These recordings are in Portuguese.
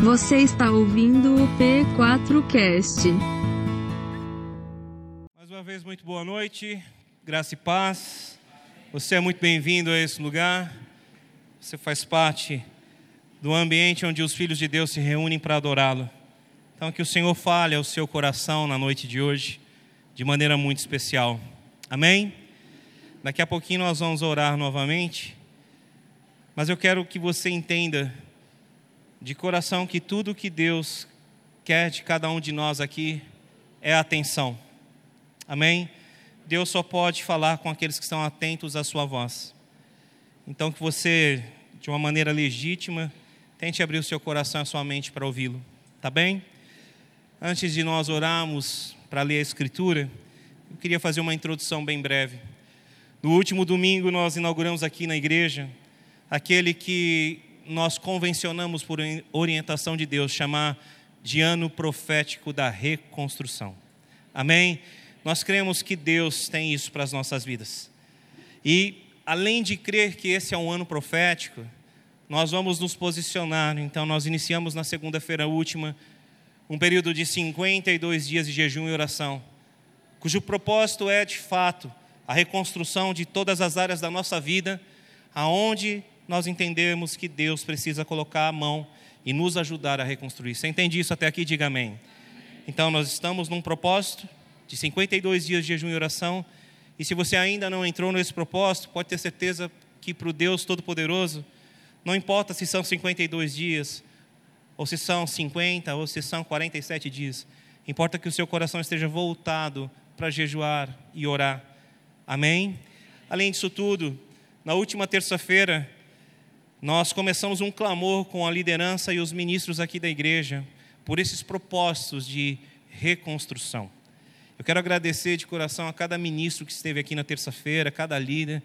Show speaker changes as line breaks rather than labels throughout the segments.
Você está ouvindo o P4Cast.
Mais uma vez, muito boa noite, graça e paz. Você é muito bem-vindo a esse lugar. Você faz parte do ambiente onde os filhos de Deus se reúnem para adorá-lo. Então, que o Senhor fale ao seu coração na noite de hoje, de maneira muito especial. Amém? Daqui a pouquinho nós vamos orar novamente, mas eu quero que você entenda de coração que tudo que Deus quer de cada um de nós aqui é atenção. Amém? Deus só pode falar com aqueles que estão atentos à sua voz. Então que você, de uma maneira legítima, tente abrir o seu coração e a sua mente para ouvi-lo. Tá bem? Antes de nós orarmos para ler a escritura, eu queria fazer uma introdução bem breve. No último domingo nós inauguramos aqui na igreja aquele que nós convencionamos por orientação de Deus chamar de ano profético da reconstrução. Amém? Nós cremos que Deus tem isso para as nossas vidas. E além de crer que esse é um ano profético, nós vamos nos posicionar. Então nós iniciamos na segunda-feira última um período de 52 dias de jejum e oração, cujo propósito é de fato a reconstrução de todas as áreas da nossa vida, aonde nós entendemos que Deus precisa colocar a mão e nos ajudar a reconstruir. Você entende isso até aqui? Diga amém. Então, nós estamos num propósito de 52 dias de jejum e oração, e se você ainda não entrou nesse propósito, pode ter certeza que para o Deus Todo-Poderoso, não importa se são 52 dias, ou se são 50, ou se são 47 dias, importa que o seu coração esteja voltado para jejuar e orar. Amém? Além disso tudo, na última terça-feira, nós começamos um clamor com a liderança e os ministros aqui da igreja por esses propósitos de reconstrução. Eu quero agradecer de coração a cada ministro que esteve aqui na terça-feira, cada líder,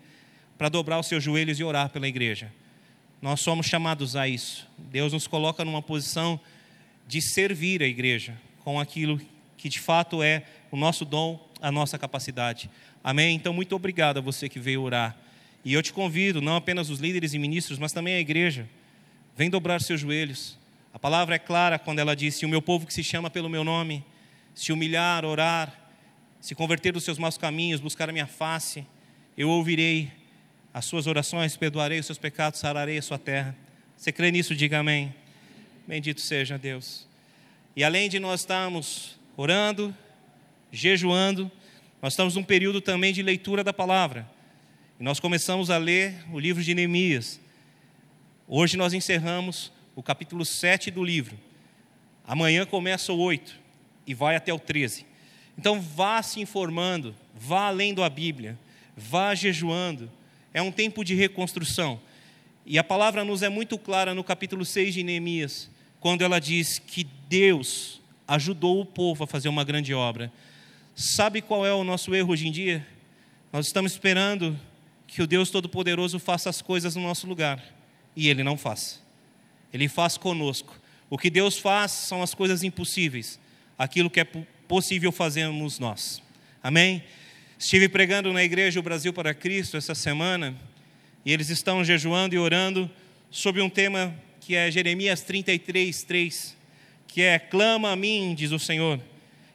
para dobrar os seus joelhos e orar pela igreja. Nós somos chamados a isso. Deus nos coloca numa posição de servir a igreja com aquilo que de fato é o nosso dom, a nossa capacidade. Amém? Então, muito obrigado a você que veio orar. E eu te convido, não apenas os líderes e ministros, mas também a igreja, vem dobrar seus joelhos. A palavra é clara quando ela diz: Se o meu povo que se chama pelo meu nome, se humilhar, orar, se converter dos seus maus caminhos, buscar a minha face, eu ouvirei as suas orações, perdoarei os seus pecados, sararei a sua terra. Você crê nisso? Diga amém. Bendito seja Deus. E além de nós estarmos orando, jejuando, nós estamos num período também de leitura da palavra. E nós começamos a ler o livro de Neemias. Hoje nós encerramos o capítulo 7 do livro. Amanhã começa o 8 e vai até o 13. Então vá se informando, vá lendo a Bíblia, vá jejuando. É um tempo de reconstrução. E a palavra nos é muito clara no capítulo 6 de Neemias, quando ela diz que Deus ajudou o povo a fazer uma grande obra. Sabe qual é o nosso erro hoje em dia? Nós estamos esperando que o Deus Todo-Poderoso faça as coisas no nosso lugar. E Ele não faz. Ele faz conosco. O que Deus faz são as coisas impossíveis. Aquilo que é possível fazermos nós. Amém? Estive pregando na igreja O Brasil para Cristo essa semana. E eles estão jejuando e orando sobre um tema que é Jeremias 33, 3. Que é: Clama a mim, diz o Senhor,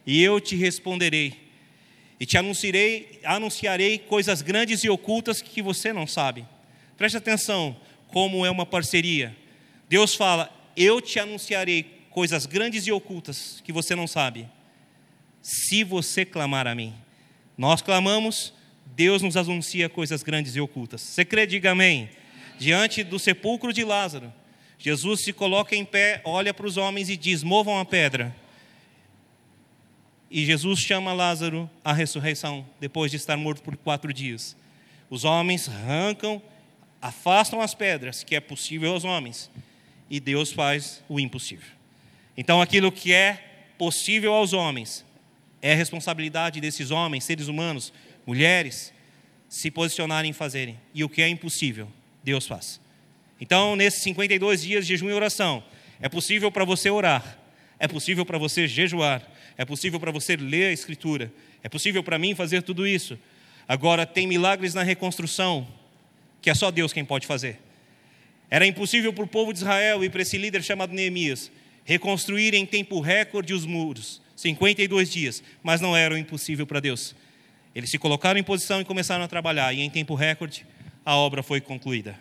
e eu te responderei e te anunciarei, anunciarei coisas grandes e ocultas que você não sabe. Preste atenção como é uma parceria. Deus fala: Eu te anunciarei coisas grandes e ocultas que você não sabe, se você clamar a mim. Nós clamamos, Deus nos anuncia coisas grandes e ocultas. Você crê, diga amém. Diante do sepulcro de Lázaro, Jesus se coloca em pé, olha para os homens e diz: Movam a pedra. E Jesus chama Lázaro à ressurreição, depois de estar morto por quatro dias. Os homens arrancam, afastam as pedras, que é possível aos homens, e Deus faz o impossível. Então, aquilo que é possível aos homens, é responsabilidade desses homens, seres humanos, mulheres, se posicionarem e fazerem. E o que é impossível, Deus faz. Então, nesses 52 dias de jejum e oração, é possível para você orar, é possível para você jejuar, é possível para você ler a Escritura, é possível para mim fazer tudo isso. Agora, tem milagres na reconstrução que é só Deus quem pode fazer. Era impossível para o povo de Israel e para esse líder chamado Neemias reconstruir em tempo recorde os muros, 52 dias, mas não era impossível para Deus. Eles se colocaram em posição e começaram a trabalhar, e em tempo recorde a obra foi concluída.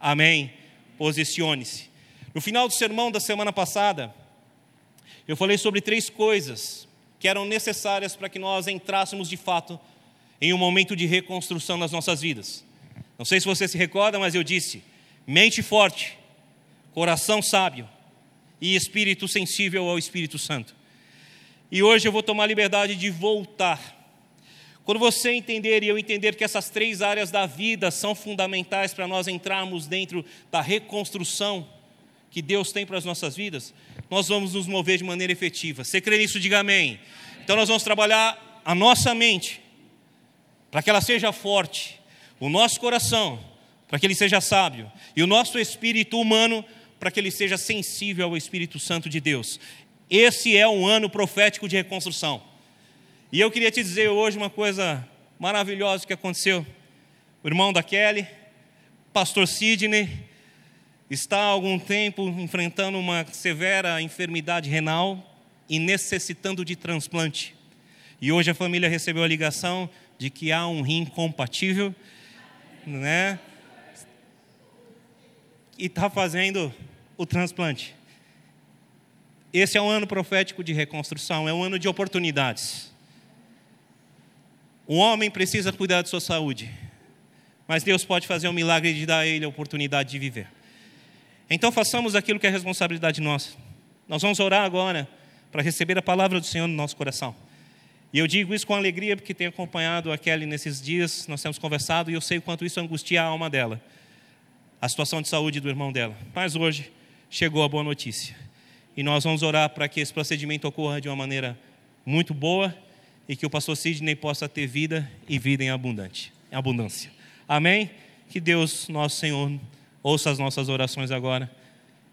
Amém. Posicione-se. No final do sermão da semana passada, eu falei sobre três coisas que eram necessárias para que nós entrássemos de fato em um momento de reconstrução nas nossas vidas. Não sei se você se recorda, mas eu disse: mente forte, coração sábio e espírito sensível ao Espírito Santo. E hoje eu vou tomar liberdade de voltar. Quando você entender e eu entender que essas três áreas da vida são fundamentais para nós entrarmos dentro da reconstrução que Deus tem para as nossas vidas, nós vamos nos mover de maneira efetiva. Você crê nisso? Diga amém. Então nós vamos trabalhar a nossa mente para que ela seja forte, o nosso coração para que ele seja sábio e o nosso espírito humano para que ele seja sensível ao Espírito Santo de Deus. Esse é um ano profético de reconstrução. E eu queria te dizer hoje uma coisa maravilhosa que aconteceu. O irmão da Kelly, pastor Sidney, está há algum tempo enfrentando uma severa enfermidade renal e necessitando de transplante. E hoje a família recebeu a ligação de que há um rim compatível, né? E está fazendo o transplante. Esse é um ano profético de reconstrução, é um ano de oportunidades. O homem precisa cuidar de sua saúde, mas Deus pode fazer um milagre de dar a ele a oportunidade de viver. Então façamos aquilo que é responsabilidade nossa. Nós vamos orar agora para receber a palavra do Senhor no nosso coração. E eu digo isso com alegria porque tenho acompanhado a Kelly nesses dias, nós temos conversado e eu sei o quanto isso angustia a alma dela, a situação de saúde do irmão dela. Mas hoje chegou a boa notícia. E nós vamos orar para que esse procedimento ocorra de uma maneira muito boa e que o pastor Sidney possa ter vida e vida em abundante, em abundância. Amém? Que Deus, nosso Senhor, Ouça as nossas orações agora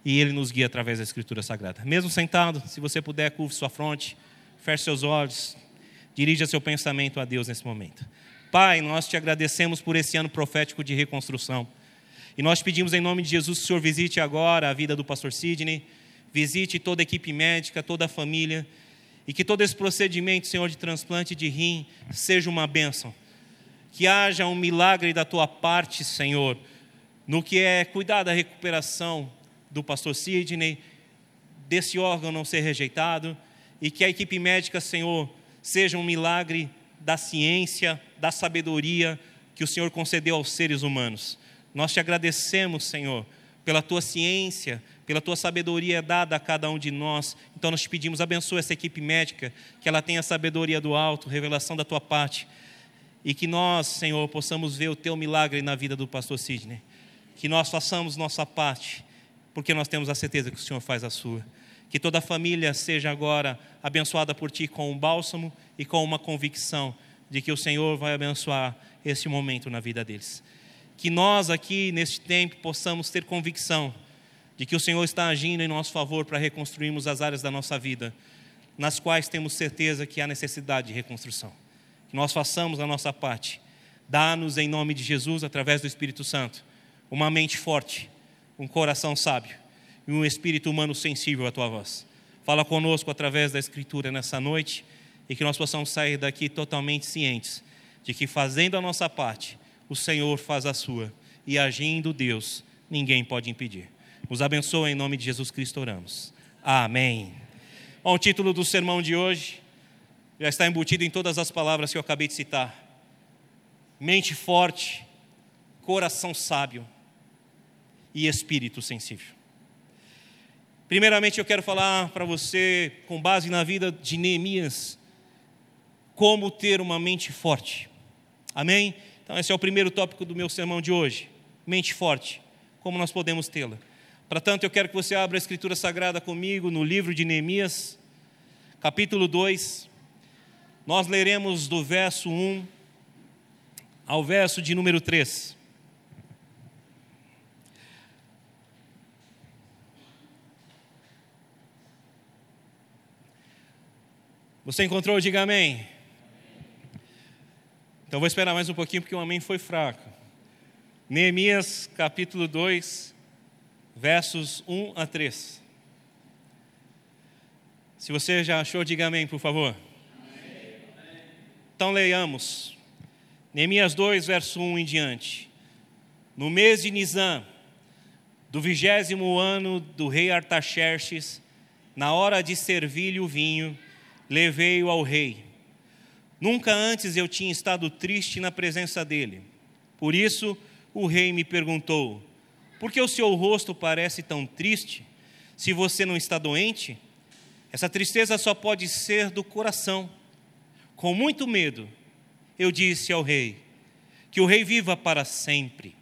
e Ele nos guia através da Escritura Sagrada. Mesmo sentado, se você puder, curve sua fronte, feche seus olhos, dirija seu pensamento a Deus nesse momento. Pai, nós te agradecemos por esse ano profético de reconstrução. E nós pedimos em nome de Jesus que o Senhor visite agora a vida do pastor Sidney, visite toda a equipe médica, toda a família, e que todo esse procedimento, Senhor, de transplante de rim seja uma bênção. Que haja um milagre da tua parte, Senhor no que é cuidar da recuperação do pastor Sidney, desse órgão não ser rejeitado, e que a equipe médica, Senhor, seja um milagre da ciência, da sabedoria que o Senhor concedeu aos seres humanos. Nós te agradecemos, Senhor, pela tua ciência, pela tua sabedoria dada a cada um de nós. Então nós te pedimos, abençoa essa equipe médica, que ela tenha sabedoria do alto, revelação da tua parte, e que nós, Senhor, possamos ver o teu milagre na vida do pastor Sidney que nós façamos nossa parte, porque nós temos a certeza que o Senhor faz a sua. Que toda a família seja agora abençoada por Ti com um bálsamo e com uma convicção de que o Senhor vai abençoar esse momento na vida deles. Que nós aqui, neste tempo, possamos ter convicção de que o Senhor está agindo em nosso favor para reconstruirmos as áreas da nossa vida, nas quais temos certeza que há necessidade de reconstrução. Que nós façamos a nossa parte. Dá-nos, em nome de Jesus, através do Espírito Santo, uma mente forte, um coração sábio e um espírito humano sensível à tua voz. Fala conosco através da Escritura nessa noite e que nós possamos sair daqui totalmente cientes de que fazendo a nossa parte, o Senhor faz a sua e agindo Deus, ninguém pode impedir. Nos abençoa em nome de Jesus Cristo oramos. Amém. Bom, o título do sermão de hoje já está embutido em todas as palavras que eu acabei de citar. Mente forte, coração sábio e espírito sensível. Primeiramente, eu quero falar para você, com base na vida de Neemias, como ter uma mente forte. Amém? Então, esse é o primeiro tópico do meu sermão de hoje. Mente forte. Como nós podemos tê-la? Para tanto, eu quero que você abra a Escritura Sagrada comigo no livro de Neemias, capítulo 2. Nós leremos do verso 1 ao verso de número 3. Você encontrou? Diga amém. Então vou esperar mais um pouquinho porque o amém foi fraco. Neemias capítulo 2, versos 1 a 3. Se você já achou, diga amém, por favor. Então leiamos. Neemias 2, verso 1 em diante. No mês de Nisan, do vigésimo ano do rei Artaxerxes, na hora de servir-lhe o vinho, levei-o ao rei. Nunca antes eu tinha estado triste na presença dele. Por isso o rei me perguntou: Por que o seu rosto parece tão triste? Se você não está doente? Essa tristeza só pode ser do coração. Com muito medo, eu disse ao rei: Que o rei viva para sempre.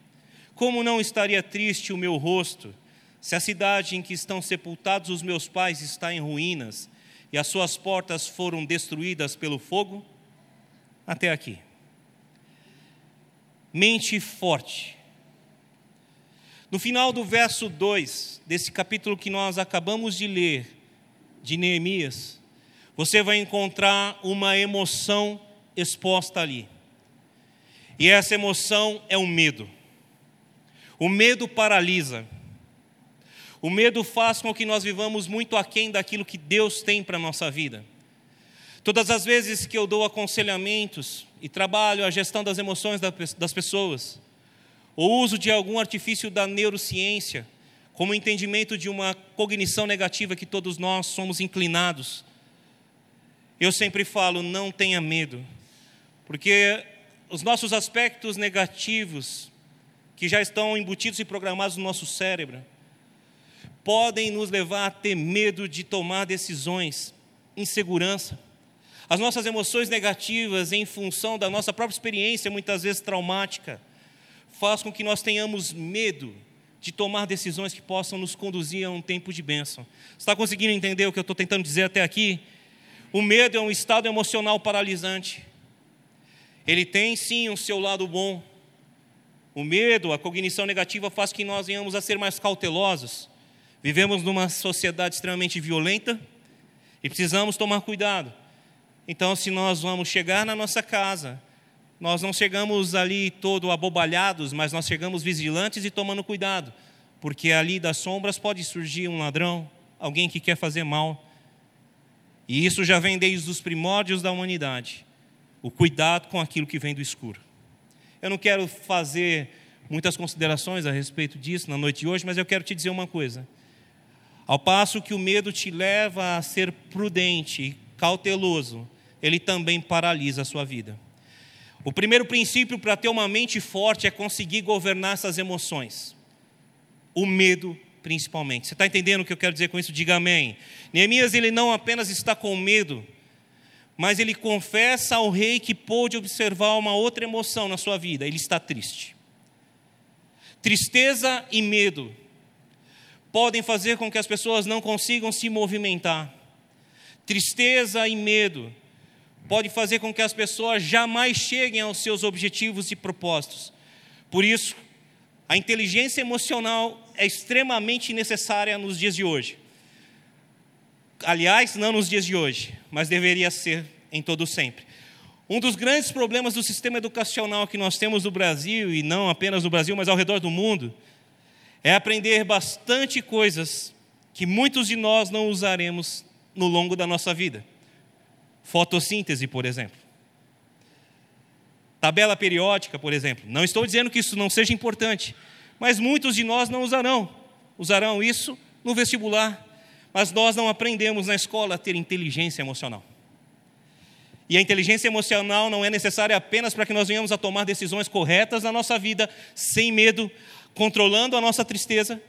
Como não estaria triste o meu rosto, se a cidade em que estão sepultados os meus pais está em ruínas e as suas portas foram destruídas pelo fogo? Até aqui. Mente forte. No final do verso 2 desse capítulo que nós acabamos de ler, de Neemias, você vai encontrar uma emoção exposta ali. E essa emoção é o medo. O medo paralisa. O medo faz com que nós vivamos muito aquém daquilo que Deus tem para a nossa vida. Todas as vezes que eu dou aconselhamentos e trabalho a gestão das emoções das pessoas, o uso de algum artifício da neurociência, como entendimento de uma cognição negativa que todos nós somos inclinados, eu sempre falo: não tenha medo, porque os nossos aspectos negativos que já estão embutidos e programados no nosso cérebro, podem nos levar a ter medo de tomar decisões, insegurança. As nossas emoções negativas, em função da nossa própria experiência, muitas vezes traumática, faz com que nós tenhamos medo de tomar decisões que possam nos conduzir a um tempo de bênção. Está conseguindo entender o que eu estou tentando dizer até aqui? O medo é um estado emocional paralisante. Ele tem sim o seu lado bom, o medo, a cognição negativa faz que nós venhamos a ser mais cautelosos. Vivemos numa sociedade extremamente violenta e precisamos tomar cuidado. Então, se nós vamos chegar na nossa casa, nós não chegamos ali todo abobalhados, mas nós chegamos vigilantes e tomando cuidado, porque ali das sombras pode surgir um ladrão, alguém que quer fazer mal. E isso já vem desde os primórdios da humanidade. O cuidado com aquilo que vem do escuro. Eu não quero fazer muitas considerações a respeito disso na noite de hoje, mas eu quero te dizer uma coisa. Ao passo que o medo te leva a ser prudente e cauteloso, ele também paralisa a sua vida. O primeiro princípio para ter uma mente forte é conseguir governar essas emoções. O medo, principalmente. Você está entendendo o que eu quero dizer com isso? Diga amém. Neemias, ele não apenas está com medo, mas ele confessa ao rei que pôde observar uma outra emoção na sua vida: ele está triste. Tristeza e medo podem fazer com que as pessoas não consigam se movimentar. Tristeza e medo pode fazer com que as pessoas jamais cheguem aos seus objetivos e propósitos. Por isso, a inteligência emocional é extremamente necessária nos dias de hoje. Aliás, não nos dias de hoje, mas deveria ser em todo sempre. Um dos grandes problemas do sistema educacional que nós temos no Brasil, e não apenas no Brasil, mas ao redor do mundo, é aprender bastante coisas que muitos de nós não usaremos no longo da nossa vida. Fotossíntese, por exemplo. Tabela periódica, por exemplo. Não estou dizendo que isso não seja importante, mas muitos de nós não usarão. Usarão isso no vestibular, mas nós não aprendemos na escola a ter inteligência emocional. E a inteligência emocional não é necessária apenas para que nós venhamos a tomar decisões corretas na nossa vida, sem medo, controlando a nossa tristeza,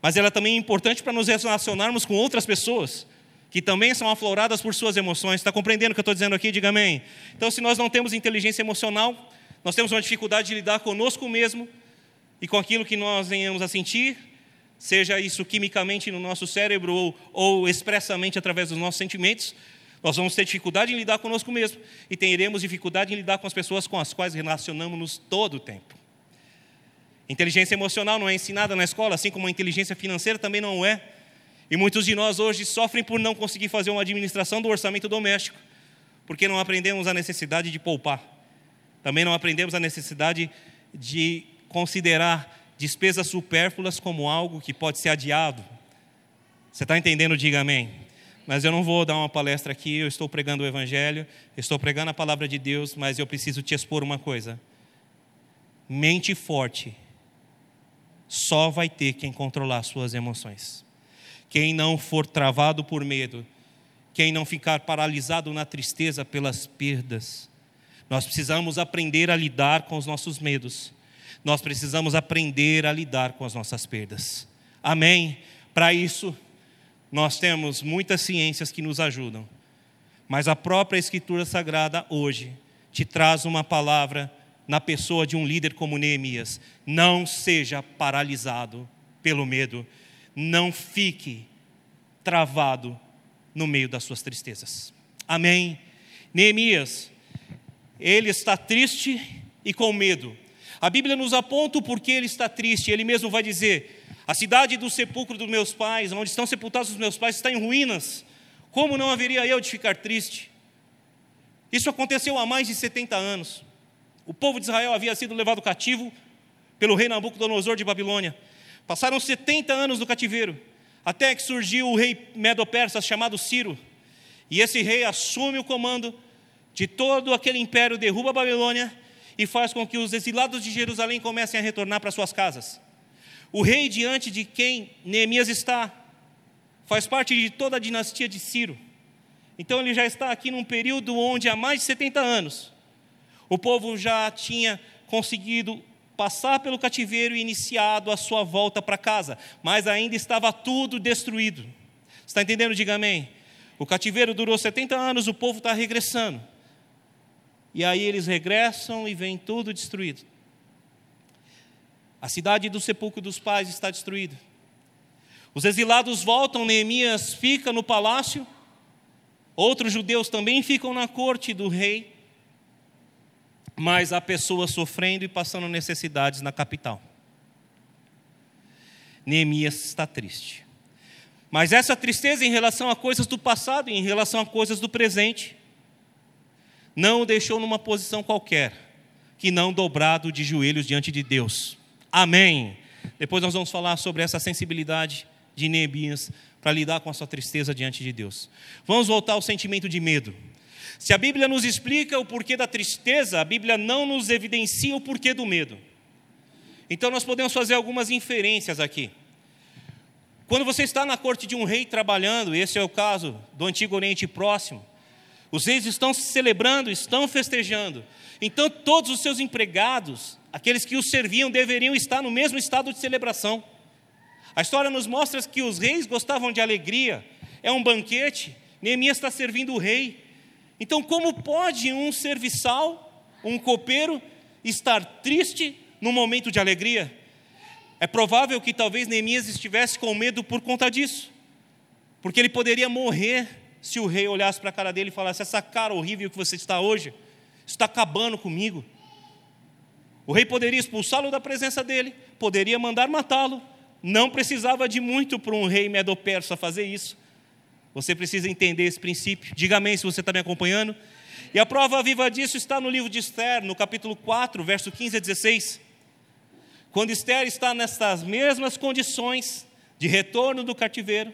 mas ela também é importante para nos relacionarmos com outras pessoas, que também são afloradas por suas emoções. Está compreendendo o que eu estou dizendo aqui? Diga amém. Então, se nós não temos inteligência emocional, nós temos uma dificuldade de lidar conosco mesmo e com aquilo que nós venhamos a sentir, seja isso quimicamente no nosso cérebro ou, ou expressamente através dos nossos sentimentos, nós vamos ter dificuldade em lidar conosco mesmo e teremos dificuldade em lidar com as pessoas com as quais relacionamos-nos todo o tempo. Inteligência emocional não é ensinada na escola, assim como a inteligência financeira também não é. E muitos de nós hoje sofrem por não conseguir fazer uma administração do orçamento doméstico, porque não aprendemos a necessidade de poupar. Também não aprendemos a necessidade de considerar despesas supérfluas como algo que pode ser adiado. Você está entendendo? Diga amém. mas eu não vou dar uma palestra aqui, eu estou pregando o Evangelho, estou pregando a palavra de Deus, mas eu preciso te expor uma coisa. Mente forte só vai ter quem controlar suas emoções. Quem não for travado por medo, quem não ficar paralisado na tristeza pelas perdas. Nós precisamos aprender a lidar com os nossos medos. Nós precisamos aprender a lidar com as nossas perdas. Amém? Para isso, nós temos muitas ciências que nos ajudam. Mas a própria Escritura Sagrada hoje te traz uma palavra na pessoa de um líder como Neemias. Não seja paralisado pelo medo. Não fique travado no meio das suas tristezas. Amém. Neemias, ele está triste e com medo. A Bíblia nos aponta o porquê ele está triste. Ele mesmo vai dizer: A cidade do sepulcro dos meus pais, onde estão sepultados os meus pais, está em ruínas. Como não haveria eu de ficar triste? Isso aconteceu há mais de 70 anos. O povo de Israel havia sido levado cativo pelo rei Nabucodonosor de Babilônia. Passaram 70 anos no cativeiro, até que surgiu o rei Medo-Persa chamado Ciro. E esse rei assume o comando de todo aquele império, derruba a Babilônia e faz com que os exilados de Jerusalém comecem a retornar para suas casas. O rei diante de quem Neemias está faz parte de toda a dinastia de Ciro. Então ele já está aqui num período onde há mais de 70 anos o povo já tinha conseguido passar pelo cativeiro e iniciado a sua volta para casa, mas ainda estava tudo destruído. Está entendendo? Diga amém. O cativeiro durou 70 anos, o povo está regressando. E aí eles regressam e vem tudo destruído. A cidade do sepulcro dos pais está destruída. Os exilados voltam, Neemias fica no palácio. Outros judeus também ficam na corte do rei mas há pessoas sofrendo e passando necessidades na capital. Neemias está triste. Mas essa tristeza em relação a coisas do passado e em relação a coisas do presente não o deixou numa posição qualquer, que não dobrado de joelhos diante de Deus. Amém. Depois nós vamos falar sobre essa sensibilidade de Neemias para lidar com a sua tristeza diante de Deus. Vamos voltar ao sentimento de medo. Se a Bíblia nos explica o porquê da tristeza, a Bíblia não nos evidencia o porquê do medo. Então nós podemos fazer algumas inferências aqui. Quando você está na corte de um rei trabalhando, esse é o caso do Antigo Oriente Próximo, os reis estão se celebrando, estão festejando. Então todos os seus empregados, aqueles que os serviam, deveriam estar no mesmo estado de celebração. A história nos mostra que os reis gostavam de alegria, é um banquete, Neemias está servindo o rei. Então, como pode um serviçal, um copeiro, estar triste no momento de alegria? É provável que talvez Neemias estivesse com medo por conta disso, porque ele poderia morrer se o rei olhasse para a cara dele e falasse: Essa cara horrível que você está hoje, está acabando comigo. O rei poderia expulsá-lo da presença dele, poderia mandar matá-lo, não precisava de muito para um rei medo-persa fazer isso. Você precisa entender esse princípio. Diga amém se você está me acompanhando. E a prova viva disso está no livro de Esther, no capítulo 4, verso 15 a 16. Quando Esther está nessas mesmas condições de retorno do cativeiro,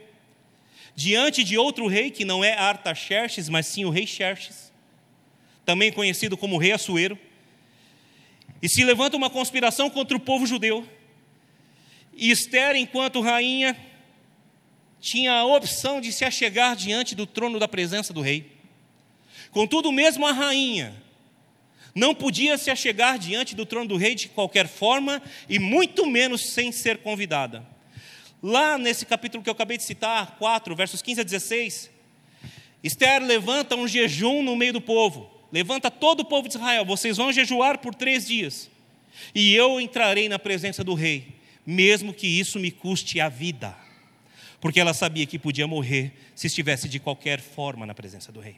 diante de outro rei que não é Artaxerxes, mas sim o rei Xerxes, também conhecido como rei Assuero, e se levanta uma conspiração contra o povo judeu. E Esther, enquanto rainha, tinha a opção de se achegar diante do trono da presença do rei. Contudo, mesmo a rainha não podia se achegar diante do trono do rei de qualquer forma e muito menos sem ser convidada. Lá nesse capítulo que eu acabei de citar, 4, versos 15 a 16, Esther levanta um jejum no meio do povo, levanta todo o povo de Israel, vocês vão jejuar por três dias, e eu entrarei na presença do rei, mesmo que isso me custe a vida porque ela sabia que podia morrer se estivesse de qualquer forma na presença do rei.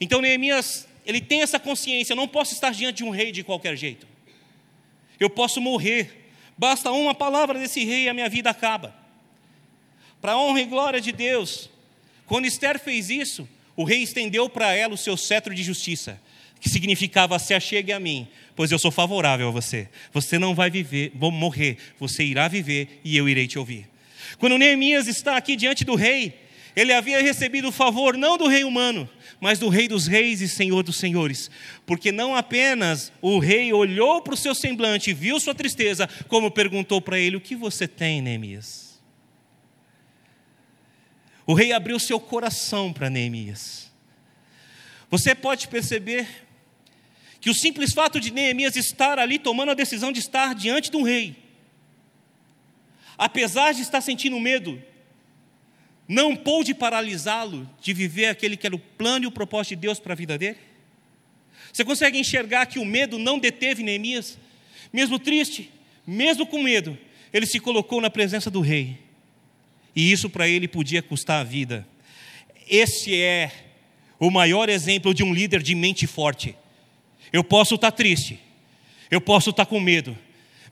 Então Neemias, ele tem essa consciência, eu não posso estar diante de um rei de qualquer jeito. Eu posso morrer. Basta uma palavra desse rei e a minha vida acaba. Para a honra e glória de Deus, quando Esther fez isso, o rei estendeu para ela o seu cetro de justiça, que significava: se achegue a mim, pois eu sou favorável a você. Você não vai viver, vou morrer, você irá viver e eu irei te ouvir. Quando Neemias está aqui diante do rei, Ele havia recebido o favor não do rei humano, mas do rei dos reis e senhor dos senhores. Porque não apenas o rei olhou para o seu semblante e viu sua tristeza, como perguntou para ele: O que você tem, Neemias? O rei abriu seu coração para Neemias. Você pode perceber que o simples fato de Neemias estar ali tomando a decisão de estar diante de um rei, apesar de estar sentindo medo, não pôde paralisá-lo de viver aquele que era o plano e o propósito de Deus para a vida dele? Você consegue enxergar que o medo não deteve Neemias? Mesmo triste, mesmo com medo, ele se colocou na presença do rei. E isso para ele podia custar a vida. Esse é o maior exemplo de um líder de mente forte. Eu posso estar triste, eu posso estar com medo,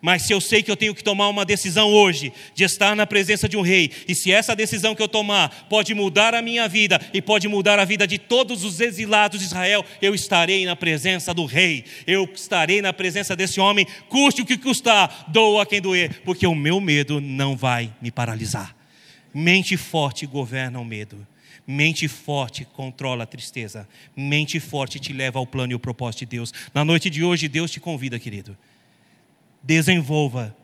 mas se eu sei que eu tenho que tomar uma decisão hoje, de estar na presença de um rei, e se essa decisão que eu tomar pode mudar a minha vida e pode mudar a vida de todos os exilados de Israel, eu estarei na presença do rei, eu estarei na presença desse homem, custe o que custar, doa quem doer, porque o meu medo não vai me paralisar. Mente forte governa o medo. Mente forte controla a tristeza. Mente forte te leva ao plano e ao propósito de Deus. Na noite de hoje, Deus te convida, querido desenvolva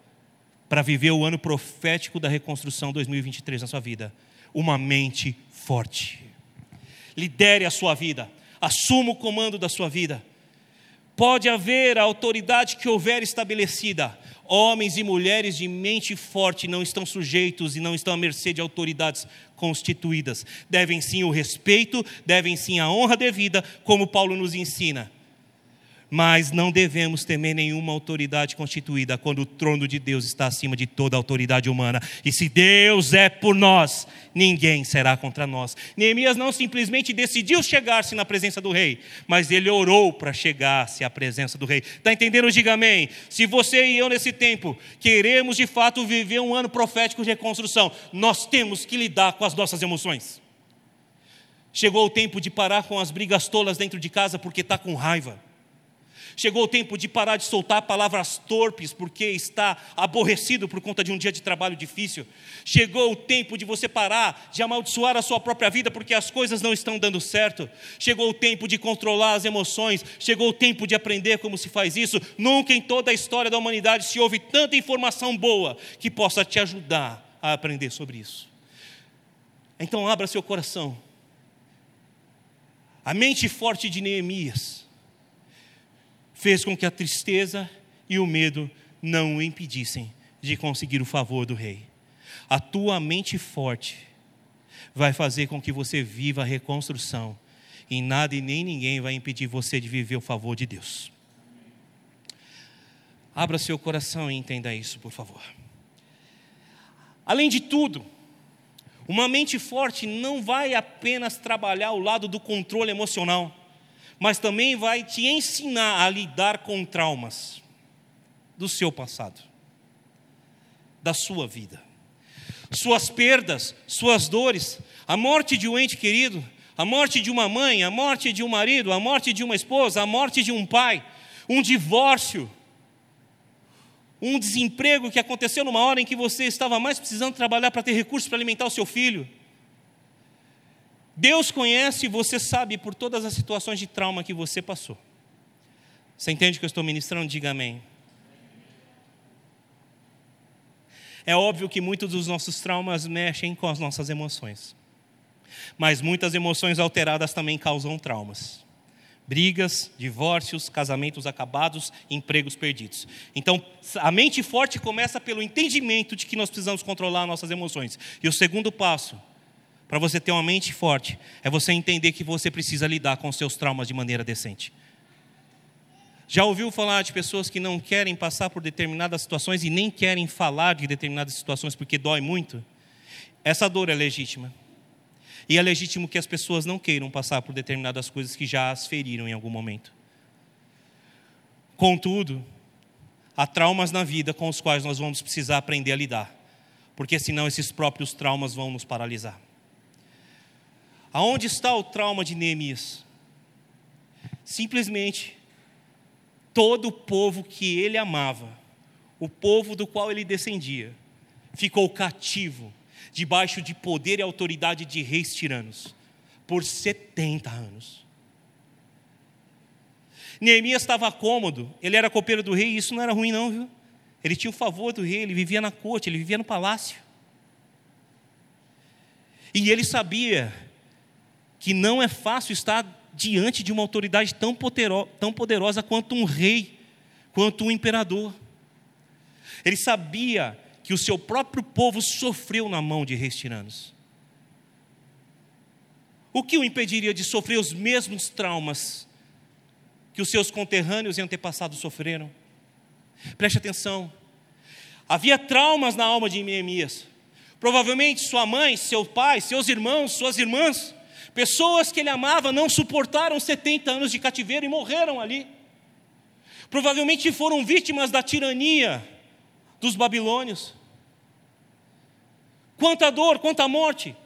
para viver o ano profético da reconstrução 2023 na sua vida, uma mente forte. Lidere a sua vida, assuma o comando da sua vida. Pode haver a autoridade que houver estabelecida. Homens e mulheres de mente forte não estão sujeitos e não estão à mercê de autoridades constituídas. Devem sim o respeito, devem sim a honra devida, como Paulo nos ensina mas não devemos temer nenhuma autoridade constituída quando o trono de Deus está acima de toda autoridade humana. E se Deus é por nós, ninguém será contra nós. Neemias não simplesmente decidiu chegar-se na presença do rei, mas ele orou para chegar-se à presença do rei. Está entendendo? Diga amém. Se você e eu nesse tempo queremos de fato viver um ano profético de reconstrução, nós temos que lidar com as nossas emoções. Chegou o tempo de parar com as brigas tolas dentro de casa porque está com raiva. Chegou o tempo de parar de soltar palavras torpes porque está aborrecido por conta de um dia de trabalho difícil. Chegou o tempo de você parar de amaldiçoar a sua própria vida porque as coisas não estão dando certo. Chegou o tempo de controlar as emoções. Chegou o tempo de aprender como se faz isso. Nunca em toda a história da humanidade se houve tanta informação boa que possa te ajudar a aprender sobre isso. Então abra seu coração. A mente forte de Neemias fez com que a tristeza e o medo não o impedissem de conseguir o favor do rei. A tua mente forte vai fazer com que você viva a reconstrução, e nada e nem ninguém vai impedir você de viver o favor de Deus. Abra seu coração e entenda isso, por favor. Além de tudo, uma mente forte não vai apenas trabalhar o lado do controle emocional mas também vai te ensinar a lidar com traumas do seu passado, da sua vida. Suas perdas, suas dores, a morte de um ente querido, a morte de uma mãe, a morte de um marido, a morte de uma esposa, a morte de um pai, um divórcio, um desemprego que aconteceu numa hora em que você estava mais precisando trabalhar para ter recursos para alimentar o seu filho Deus conhece e você sabe por todas as situações de trauma que você passou. Você entende que eu estou ministrando? Diga amém. É óbvio que muitos dos nossos traumas mexem com as nossas emoções. Mas muitas emoções alteradas também causam traumas. Brigas, divórcios, casamentos acabados, empregos perdidos. Então, a mente forte começa pelo entendimento de que nós precisamos controlar nossas emoções. E o segundo passo para você ter uma mente forte, é você entender que você precisa lidar com seus traumas de maneira decente. Já ouviu falar de pessoas que não querem passar por determinadas situações e nem querem falar de determinadas situações porque dói muito? Essa dor é legítima. E é legítimo que as pessoas não queiram passar por determinadas coisas que já as feriram em algum momento. Contudo, há traumas na vida com os quais nós vamos precisar aprender a lidar, porque senão esses próprios traumas vão nos paralisar. Aonde está o trauma de Neemias? Simplesmente todo o povo que ele amava, o povo do qual ele descendia, ficou cativo, debaixo de poder e autoridade de reis tiranos, por 70 anos. Neemias estava cômodo, ele era copeiro do rei, e isso não era ruim, não, viu? Ele tinha o favor do rei, ele vivia na corte, ele vivia no palácio. E ele sabia que não é fácil estar diante de uma autoridade tão, tão poderosa quanto um rei, quanto um imperador. Ele sabia que o seu próprio povo sofreu na mão de reis tiranos. O que o impediria de sofrer os mesmos traumas que os seus conterrâneos e antepassados sofreram? Preste atenção. Havia traumas na alma de Neemias. Provavelmente sua mãe, seu pai, seus irmãos, suas irmãs, pessoas que ele amava, não suportaram 70 anos de cativeiro e morreram ali. Provavelmente foram vítimas da tirania dos babilônios. Quanta dor, quanta morte.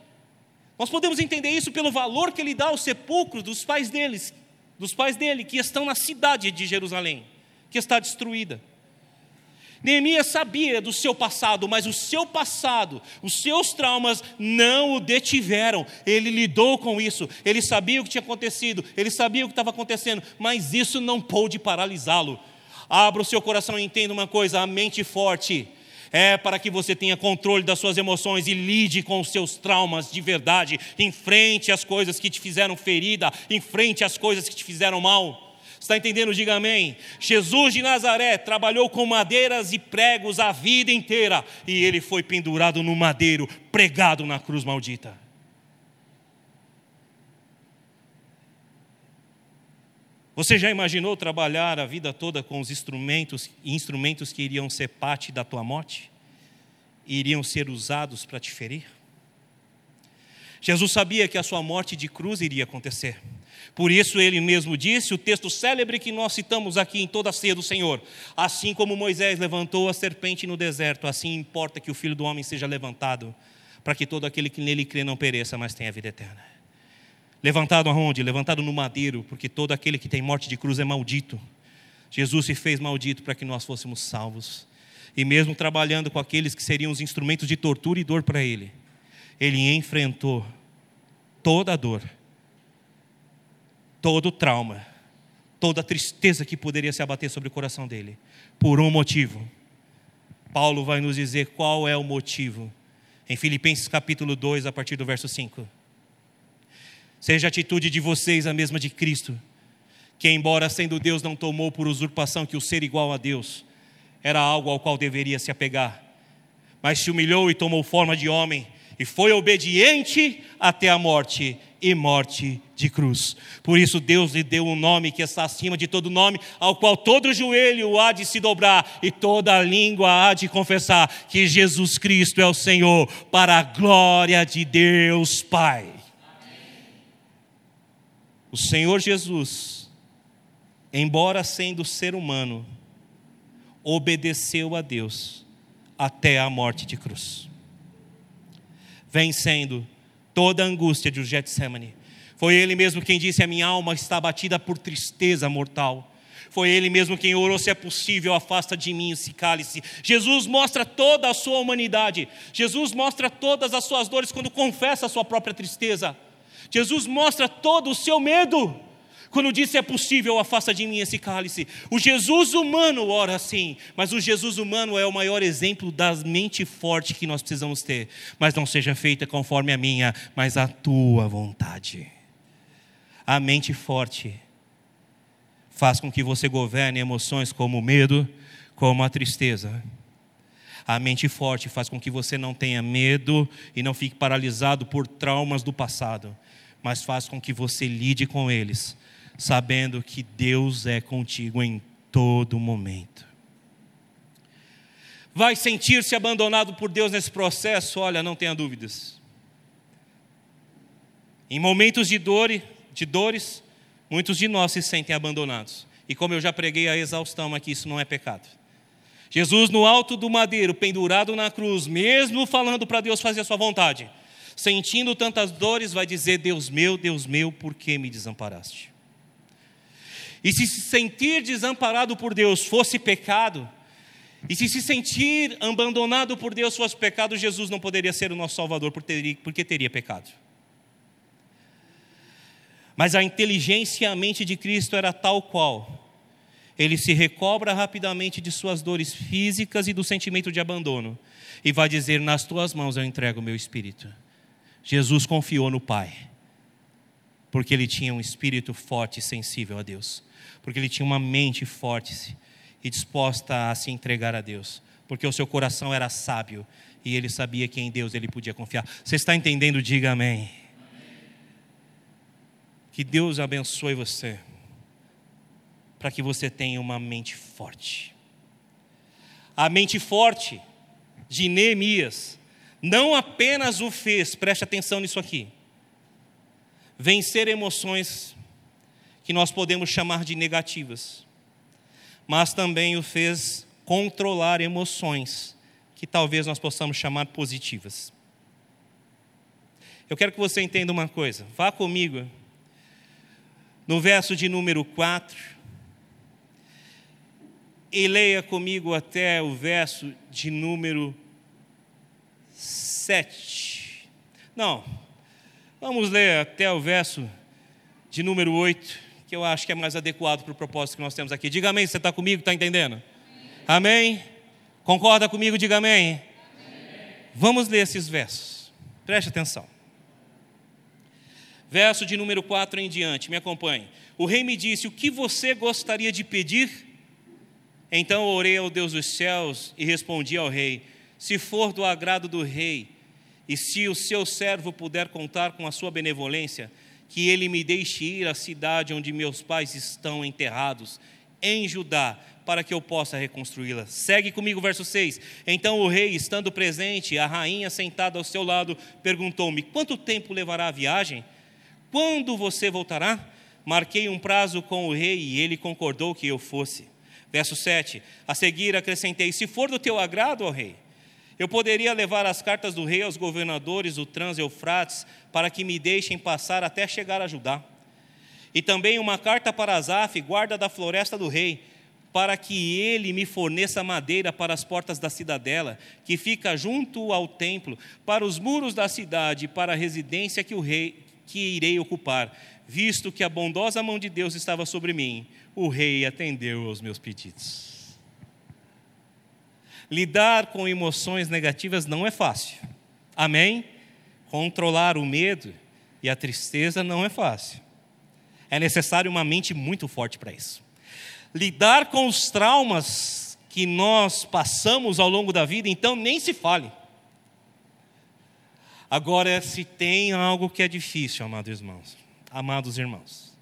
Nós podemos entender isso pelo valor que ele dá ao sepulcro dos pais deles, dos pais dele que estão na cidade de Jerusalém, que está destruída. Neemias sabia do seu passado, mas o seu passado, os seus traumas não o detiveram. Ele lidou com isso, ele sabia o que tinha acontecido, ele sabia o que estava acontecendo, mas isso não pôde paralisá-lo. Abra o seu coração e entenda uma coisa: a mente forte é para que você tenha controle das suas emoções e lide com os seus traumas de verdade, enfrente as coisas que te fizeram ferida, enfrente as coisas que te fizeram mal. Está entendendo? Diga amém. Jesus de Nazaré trabalhou com madeiras e pregos a vida inteira e ele foi pendurado no madeiro, pregado na cruz maldita. Você já imaginou trabalhar a vida toda com os instrumentos instrumentos que iriam ser parte da tua morte? Iriam ser usados para te ferir? Jesus sabia que a sua morte de cruz iria acontecer. Por isso ele mesmo disse, o texto célebre que nós citamos aqui em toda a ceia do Senhor: Assim como Moisés levantou a serpente no deserto, assim importa que o filho do homem seja levantado, para que todo aquele que nele crê não pereça, mas tenha vida eterna. Levantado aonde? Levantado no madeiro, porque todo aquele que tem morte de cruz é maldito. Jesus se fez maldito para que nós fôssemos salvos. E mesmo trabalhando com aqueles que seriam os instrumentos de tortura e dor para ele, ele enfrentou toda a dor todo o trauma, toda a tristeza que poderia se abater sobre o coração dele, por um motivo. Paulo vai nos dizer qual é o motivo, em Filipenses capítulo 2, a partir do verso 5. Seja a atitude de vocês a mesma de Cristo, que, embora sendo Deus, não tomou por usurpação que o ser igual a Deus era algo ao qual deveria se apegar, mas se humilhou e tomou forma de homem, e foi obediente até a morte e morte de cruz. Por isso Deus lhe deu um nome que está acima de todo nome, ao qual todo joelho há de se dobrar e toda língua há de confessar que Jesus Cristo é o Senhor, para a glória de Deus Pai. O Senhor Jesus, embora sendo ser humano, obedeceu a Deus até a morte de cruz vencendo toda a angústia de Getsemane. Foi ele mesmo quem disse: A minha alma está batida por tristeza mortal. Foi ele mesmo quem orou: Se é possível, afasta de mim esse cálice. Jesus mostra toda a sua humanidade. Jesus mostra todas as suas dores quando confessa a sua própria tristeza. Jesus mostra todo o seu medo quando disse é possível, afasta de mim esse cálice. O Jesus humano ora assim, mas o Jesus humano é o maior exemplo da mente forte que nós precisamos ter. Mas não seja feita conforme a minha, mas a tua vontade. A mente forte faz com que você governe emoções como o medo, como a tristeza. A mente forte faz com que você não tenha medo e não fique paralisado por traumas do passado, mas faz com que você lide com eles sabendo que Deus é contigo em todo momento. Vai sentir-se abandonado por Deus nesse processo? Olha, não tenha dúvidas. Em momentos de dor, de dores, muitos de nós se sentem abandonados. E como eu já preguei a exaustão aqui, isso não é pecado. Jesus no alto do madeiro, pendurado na cruz, mesmo falando para Deus fazer a sua vontade, sentindo tantas dores, vai dizer: Deus meu, Deus meu, por que me desamparaste? E se se sentir desamparado por Deus fosse pecado, E se se sentir abandonado por Deus fosse pecado, Jesus não poderia ser o nosso Salvador, porque teria pecado. Mas a inteligência e a mente de Cristo era tal qual. Ele se recobra rapidamente de suas dores físicas e do sentimento de abandono. E vai dizer: Nas tuas mãos eu entrego o meu espírito. Jesus confiou no Pai, porque ele tinha um espírito forte e sensível a Deus, porque ele tinha uma mente forte e disposta a se entregar a Deus, porque o seu coração era sábio e ele sabia que em Deus ele podia confiar. Você está entendendo? Diga amém. Que Deus abençoe você, para que você tenha uma mente forte. A mente forte de Neemias não apenas o fez, preste atenção nisso aqui, vencer emoções que nós podemos chamar de negativas, mas também o fez controlar emoções que talvez nós possamos chamar positivas. Eu quero que você entenda uma coisa, vá comigo no verso de número 4 e leia comigo até o verso de número 7. Não, vamos ler até o verso de número 8, que eu acho que é mais adequado para o propósito que nós temos aqui. Diga amém, você está comigo, está entendendo? Amém. amém? Concorda comigo? Diga amém. amém. Vamos ler esses versos, preste atenção. Verso de número 4 em diante, me acompanhe. O rei me disse: O que você gostaria de pedir? Então orei ao Deus dos céus e respondi ao rei: se for do agrado do rei, e se o seu servo puder contar com a sua benevolência, que ele me deixe ir à cidade onde meus pais estão enterrados, em Judá, para que eu possa reconstruí-la. Segue comigo verso 6. Então o rei, estando presente, a rainha sentada ao seu lado, perguntou-me: Quanto tempo levará a viagem? Quando você voltará? Marquei um prazo com o rei e ele concordou que eu fosse. Verso 7. A seguir acrescentei: Se for do teu agrado, ó rei, eu poderia levar as cartas do rei aos governadores do Trans-Eufrates para que me deixem passar até chegar a Judá. E também uma carta para Asaf, guarda da floresta do rei, para que ele me forneça madeira para as portas da cidadela, que fica junto ao templo, para os muros da cidade, para a residência que o rei que irei ocupar, visto que a bondosa mão de Deus estava sobre mim. O rei atendeu aos meus pedidos. Lidar com emoções negativas não é fácil. Amém? Controlar o medo e a tristeza não é fácil. É necessário uma mente muito forte para isso. Lidar com os traumas que nós passamos ao longo da vida, então nem se fale. Agora, se tem algo que é difícil, amados irmãos, amados irmãos,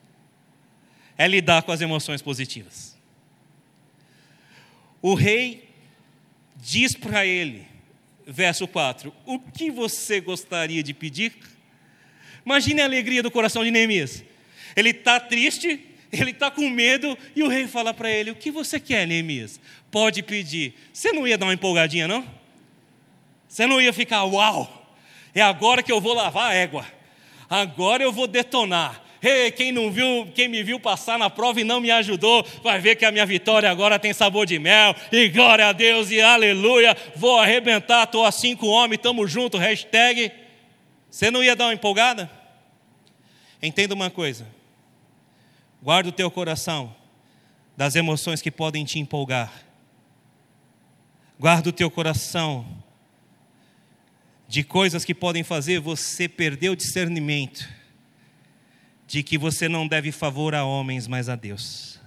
é lidar com as emoções positivas. O rei diz para ele, verso 4: O que você gostaria de pedir? Imagine a alegria do coração de Neemias. Ele está triste, ele está com medo, e o rei fala para ele: O que você quer, Neemias? Pode pedir. Você não ia dar uma empolgadinha, não? Você não ia ficar, uau, é agora que eu vou lavar a égua, agora eu vou detonar. Hey, quem não viu, quem me viu passar na prova e não me ajudou, vai ver que a minha vitória agora tem sabor de mel. E glória a Deus e aleluia. Vou arrebentar, estou assim com o homem, estamos juntos. Hashtag. Você não ia dar uma empolgada? Entenda uma coisa. Guarda o teu coração das emoções que podem te empolgar. Guarda o teu coração de coisas que podem fazer você perder o discernimento de que você não deve favor a homens, mas a Deus.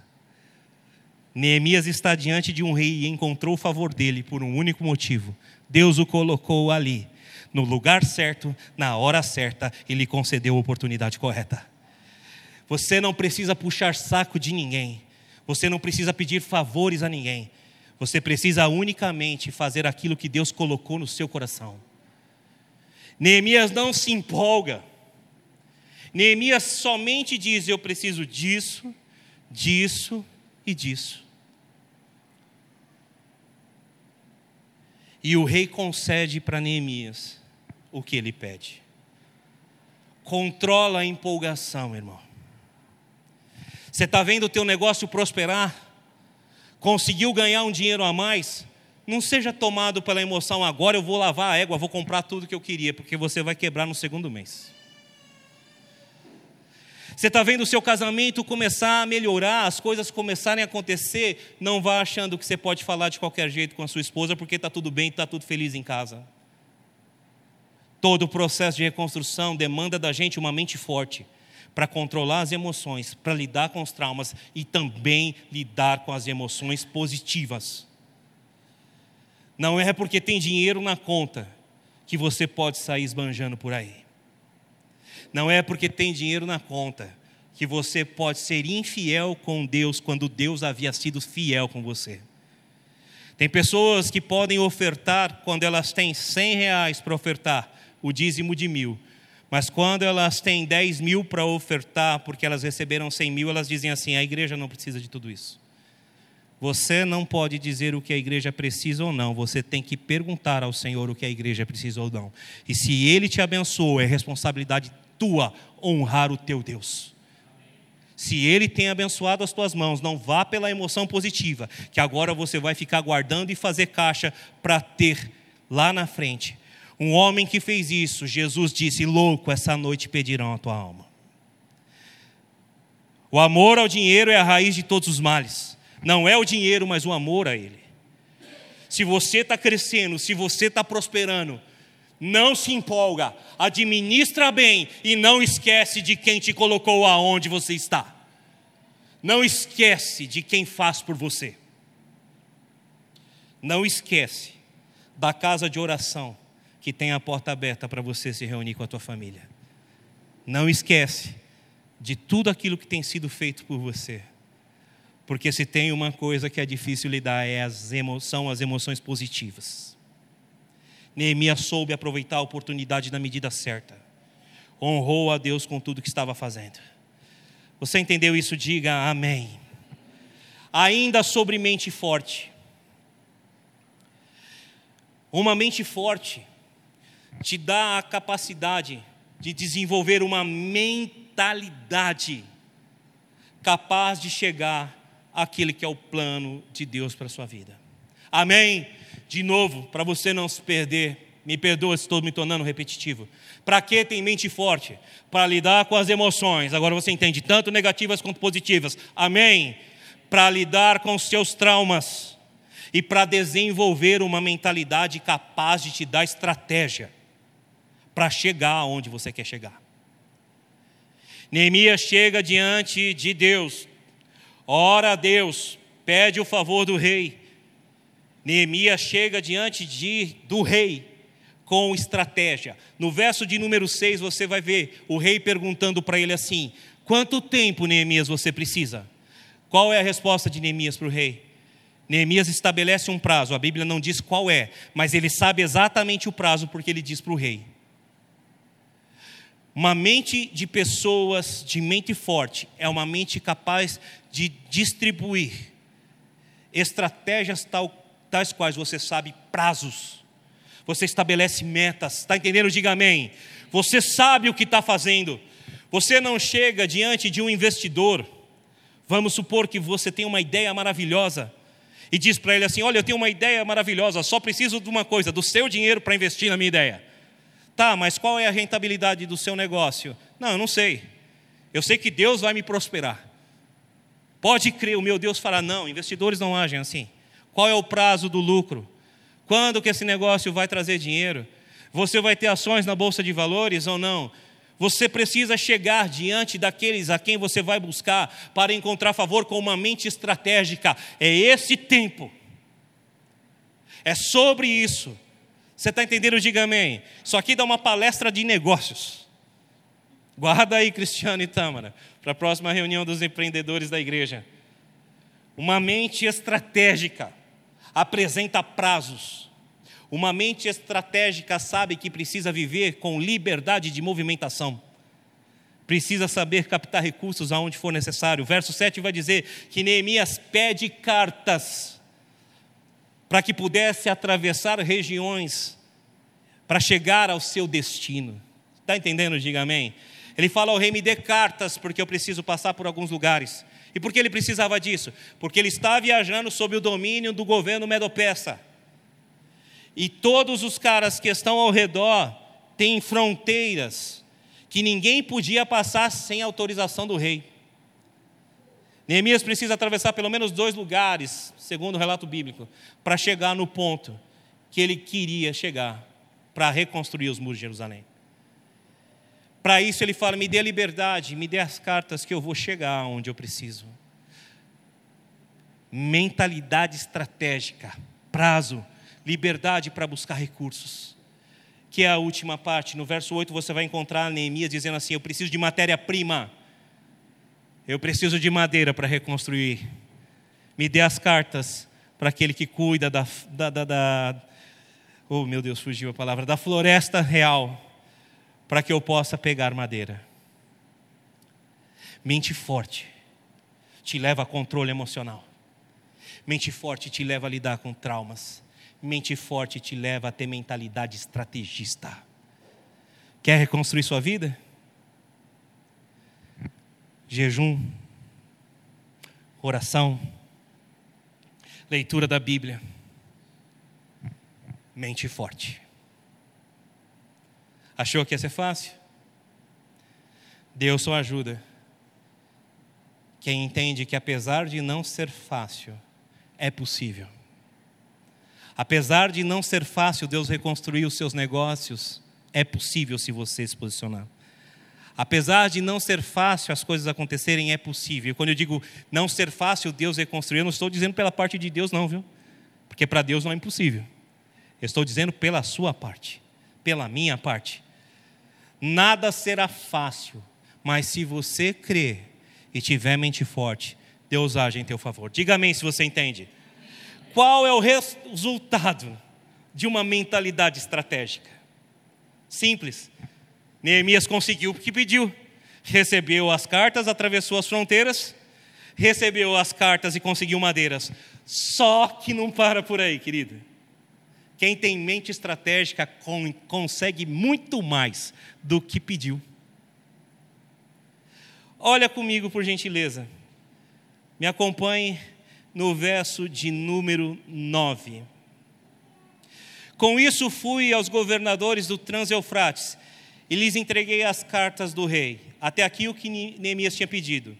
Neemias está diante de um rei e encontrou o favor dele por um único motivo: Deus o colocou ali, no lugar certo, na hora certa, e lhe concedeu a oportunidade correta. Você não precisa puxar saco de ninguém, você não precisa pedir favores a ninguém, você precisa unicamente fazer aquilo que Deus colocou no seu coração. Neemias não se empolga Neemias somente diz: Eu preciso disso, disso e disso. E o rei concede para Neemias o que ele pede. Controla a empolgação, irmão. Você está vendo o teu negócio prosperar? Conseguiu ganhar um dinheiro a mais? Não seja tomado pela emoção, agora eu vou lavar a égua, vou comprar tudo que eu queria, porque você vai quebrar no segundo mês. Você está vendo o seu casamento começar a melhorar, as coisas começarem a acontecer, não vá achando que você pode falar de qualquer jeito com a sua esposa, porque está tudo bem, está tudo feliz em casa. Todo o processo de reconstrução demanda da gente uma mente forte para controlar as emoções, para lidar com os traumas e também lidar com as emoções positivas. Não é porque tem dinheiro na conta que você pode sair esbanjando por aí. Não é porque tem dinheiro na conta que você pode ser infiel com Deus quando Deus havia sido fiel com você. Tem pessoas que podem ofertar quando elas têm 100 reais para ofertar o dízimo de mil, mas quando elas têm 10 mil para ofertar porque elas receberam 100 mil, elas dizem assim: a igreja não precisa de tudo isso. Você não pode dizer o que a igreja precisa ou não, você tem que perguntar ao Senhor o que a igreja precisa ou não. E se Ele te abençoa, é responsabilidade tua honrar o teu Deus. Se Ele tem abençoado as tuas mãos, não vá pela emoção positiva, que agora você vai ficar guardando e fazer caixa para ter lá na frente. Um homem que fez isso, Jesus disse: Louco, essa noite pedirão a tua alma. O amor ao dinheiro é a raiz de todos os males. Não é o dinheiro, mas o amor a ele. Se você está crescendo, se você está prosperando, não se empolga, administra bem e não esquece de quem te colocou aonde você está. Não esquece de quem faz por você. Não esquece da casa de oração que tem a porta aberta para você se reunir com a tua família. Não esquece de tudo aquilo que tem sido feito por você. Porque se tem uma coisa que é difícil lidar é as emo são as emoções positivas. Neemias soube aproveitar a oportunidade na medida certa. Honrou a Deus com tudo que estava fazendo. Você entendeu isso? Diga amém. Ainda sobre mente forte. Uma mente forte te dá a capacidade de desenvolver uma mentalidade capaz de chegar àquele que é o plano de Deus para a sua vida. Amém? De novo, para você não se perder, me perdoa se estou me tornando repetitivo. Para que tem mente forte? Para lidar com as emoções. Agora você entende, tanto negativas quanto positivas. Amém? Para lidar com seus traumas. E para desenvolver uma mentalidade capaz de te dar estratégia para chegar aonde você quer chegar. Neemias chega diante de Deus, ora a Deus, pede o favor do rei. Neemias chega diante de, do rei com estratégia. No verso de número 6 você vai ver o rei perguntando para ele assim: Quanto tempo, Neemias, você precisa? Qual é a resposta de Neemias para o rei? Neemias estabelece um prazo, a Bíblia não diz qual é, mas ele sabe exatamente o prazo porque ele diz para o rei. Uma mente de pessoas de mente forte é uma mente capaz de distribuir estratégias tal tais quais você sabe prazos, você estabelece metas, está entendendo? Diga amém. Você sabe o que está fazendo, você não chega diante de um investidor, vamos supor que você tem uma ideia maravilhosa, e diz para ele assim: Olha, eu tenho uma ideia maravilhosa, só preciso de uma coisa, do seu dinheiro para investir na minha ideia. Tá, mas qual é a rentabilidade do seu negócio? Não, eu não sei. Eu sei que Deus vai me prosperar. Pode crer, o meu Deus fará. Não, investidores não agem assim. Qual é o prazo do lucro? Quando que esse negócio vai trazer dinheiro? Você vai ter ações na bolsa de valores ou não? Você precisa chegar diante daqueles a quem você vai buscar para encontrar favor com uma mente estratégica. É esse tempo. É sobre isso. Você está entendendo? Diga amém. Isso aqui dá uma palestra de negócios. Guarda aí, Cristiano e Tâmara, para a próxima reunião dos empreendedores da igreja. Uma mente estratégica apresenta prazos. Uma mente estratégica sabe que precisa viver com liberdade de movimentação. Precisa saber captar recursos aonde for necessário. O verso 7 vai dizer que Neemias pede cartas para que pudesse atravessar regiões para chegar ao seu destino. Está entendendo? Diga amém. Ele fala ao rei: me dê cartas, porque eu preciso passar por alguns lugares. E por que ele precisava disso? Porque ele está viajando sob o domínio do governo Medo-Persa. E todos os caras que estão ao redor têm fronteiras que ninguém podia passar sem autorização do rei. Neemias precisa atravessar pelo menos dois lugares, segundo o relato bíblico, para chegar no ponto que ele queria chegar, para reconstruir os muros de Jerusalém. Para isso ele fala: me dê a liberdade, me dê as cartas que eu vou chegar onde eu preciso. Mentalidade estratégica, prazo, liberdade para buscar recursos. Que é a última parte, no verso 8 você vai encontrar Neemias dizendo assim: Eu preciso de matéria-prima eu preciso de madeira para reconstruir. Me dê as cartas para aquele que cuida da, da, da, da, Oh, meu Deus, fugiu a palavra. Da floresta real, para que eu possa pegar madeira. Mente forte te leva a controle emocional. Mente forte te leva a lidar com traumas. Mente forte te leva a ter mentalidade estrategista. Quer reconstruir sua vida? jejum, oração, leitura da Bíblia, mente forte. Achou que ia ser fácil? Deus só ajuda quem entende que apesar de não ser fácil, é possível. Apesar de não ser fácil Deus reconstruir os seus negócios, é possível se você se posicionar. Apesar de não ser fácil as coisas acontecerem, é possível. Quando eu digo não ser fácil Deus reconstruir, eu não estou dizendo pela parte de Deus, não, viu? Porque para Deus não é impossível. Eu estou dizendo pela sua parte, pela minha parte. Nada será fácil, mas se você crer e tiver mente forte, Deus age em teu favor. Diga amém se você entende. Qual é o resultado de uma mentalidade estratégica? Simples Neemias conseguiu o que pediu. Recebeu as cartas, atravessou as fronteiras, recebeu as cartas e conseguiu madeiras. Só que não para por aí, querido. Quem tem mente estratégica consegue muito mais do que pediu. Olha comigo, por gentileza. Me acompanhe no verso de número 9. Com isso fui aos governadores do Trans-Eufrates e lhes entreguei as cartas do rei. Até aqui o que Neemias tinha pedido.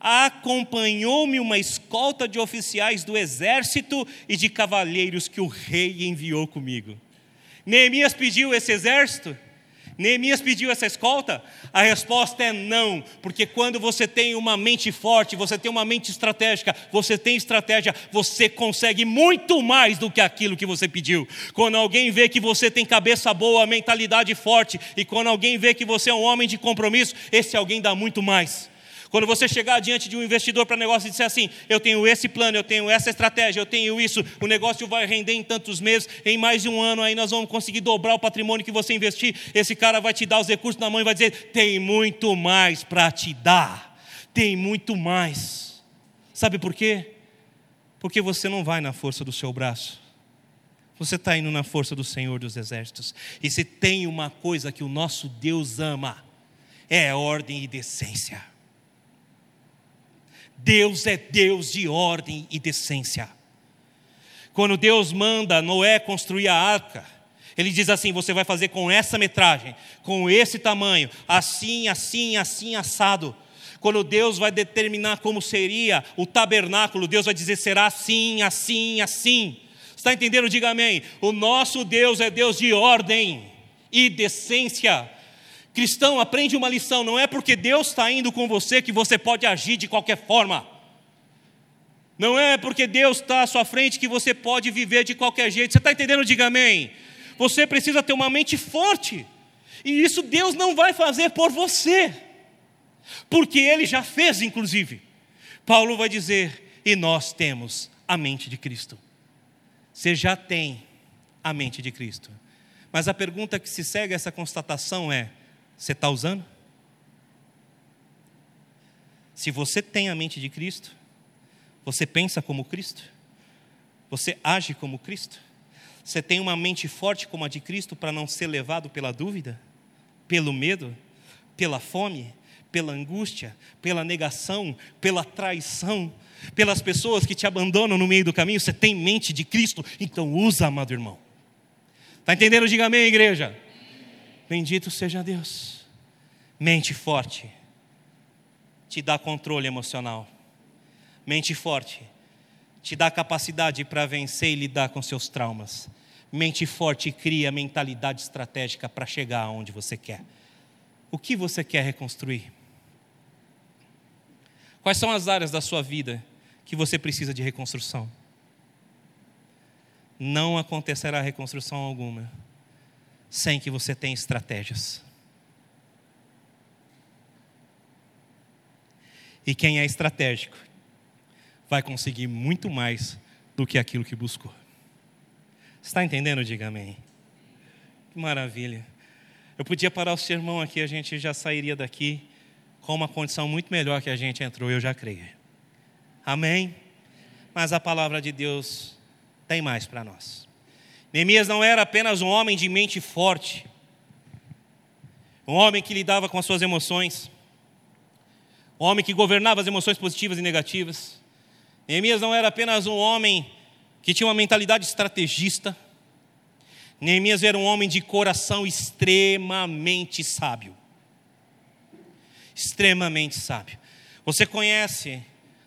Acompanhou-me uma escolta de oficiais do exército e de cavalheiros que o rei enviou comigo. Neemias pediu esse exército? Neemias pediu essa escolta? A resposta é não, porque quando você tem uma mente forte, você tem uma mente estratégica, você tem estratégia, você consegue muito mais do que aquilo que você pediu. Quando alguém vê que você tem cabeça boa, mentalidade forte, e quando alguém vê que você é um homem de compromisso, esse alguém dá muito mais. Quando você chegar diante de um investidor para negócio e disser assim: eu tenho esse plano, eu tenho essa estratégia, eu tenho isso, o negócio vai render em tantos meses, em mais de um ano aí nós vamos conseguir dobrar o patrimônio que você investir. Esse cara vai te dar os recursos na mão e vai dizer: tem muito mais para te dar, tem muito mais. Sabe por quê? Porque você não vai na força do seu braço. Você está indo na força do Senhor dos Exércitos. E se tem uma coisa que o nosso Deus ama, é ordem e decência. Deus é Deus de ordem e decência. Quando Deus manda Noé construir a arca, ele diz assim: você vai fazer com essa metragem, com esse tamanho, assim, assim, assim, assado. Quando Deus vai determinar como seria o tabernáculo, Deus vai dizer: será assim, assim, assim. Está entendendo? Diga amém. O nosso Deus é Deus de ordem e decência. Cristão, aprende uma lição: não é porque Deus está indo com você que você pode agir de qualquer forma. Não é porque Deus está à sua frente que você pode viver de qualquer jeito. Você está entendendo? Diga amém. Você precisa ter uma mente forte. E isso Deus não vai fazer por você. Porque Ele já fez, inclusive. Paulo vai dizer: e nós temos a mente de Cristo. Você já tem a mente de Cristo. Mas a pergunta que se segue a essa constatação é: você está usando? Se você tem a mente de Cristo, você pensa como Cristo? Você age como Cristo? Você tem uma mente forte como a de Cristo para não ser levado pela dúvida, pelo medo, pela fome, pela angústia, pela negação, pela traição, pelas pessoas que te abandonam no meio do caminho? Você tem mente de Cristo? Então usa, amado irmão. Está entendendo? Diga amém, igreja. Bendito seja Deus. Mente forte te dá controle emocional. Mente forte te dá capacidade para vencer e lidar com seus traumas. Mente forte cria mentalidade estratégica para chegar aonde você quer. O que você quer reconstruir? Quais são as áreas da sua vida que você precisa de reconstrução? Não acontecerá reconstrução alguma sem que você tenha estratégias. E quem é estratégico vai conseguir muito mais do que aquilo que buscou. Está entendendo? Diga amém. Que maravilha. Eu podia parar o sermão aqui, a gente já sairia daqui com uma condição muito melhor que a gente entrou, eu já creio. Amém? Mas a palavra de Deus tem mais para nós. Neemias não era apenas um homem de mente forte, um homem que lidava com as suas emoções, um homem que governava as emoções positivas e negativas. Neemias não era apenas um homem que tinha uma mentalidade estrategista. Neemias era um homem de coração extremamente sábio. Extremamente sábio. Você conhece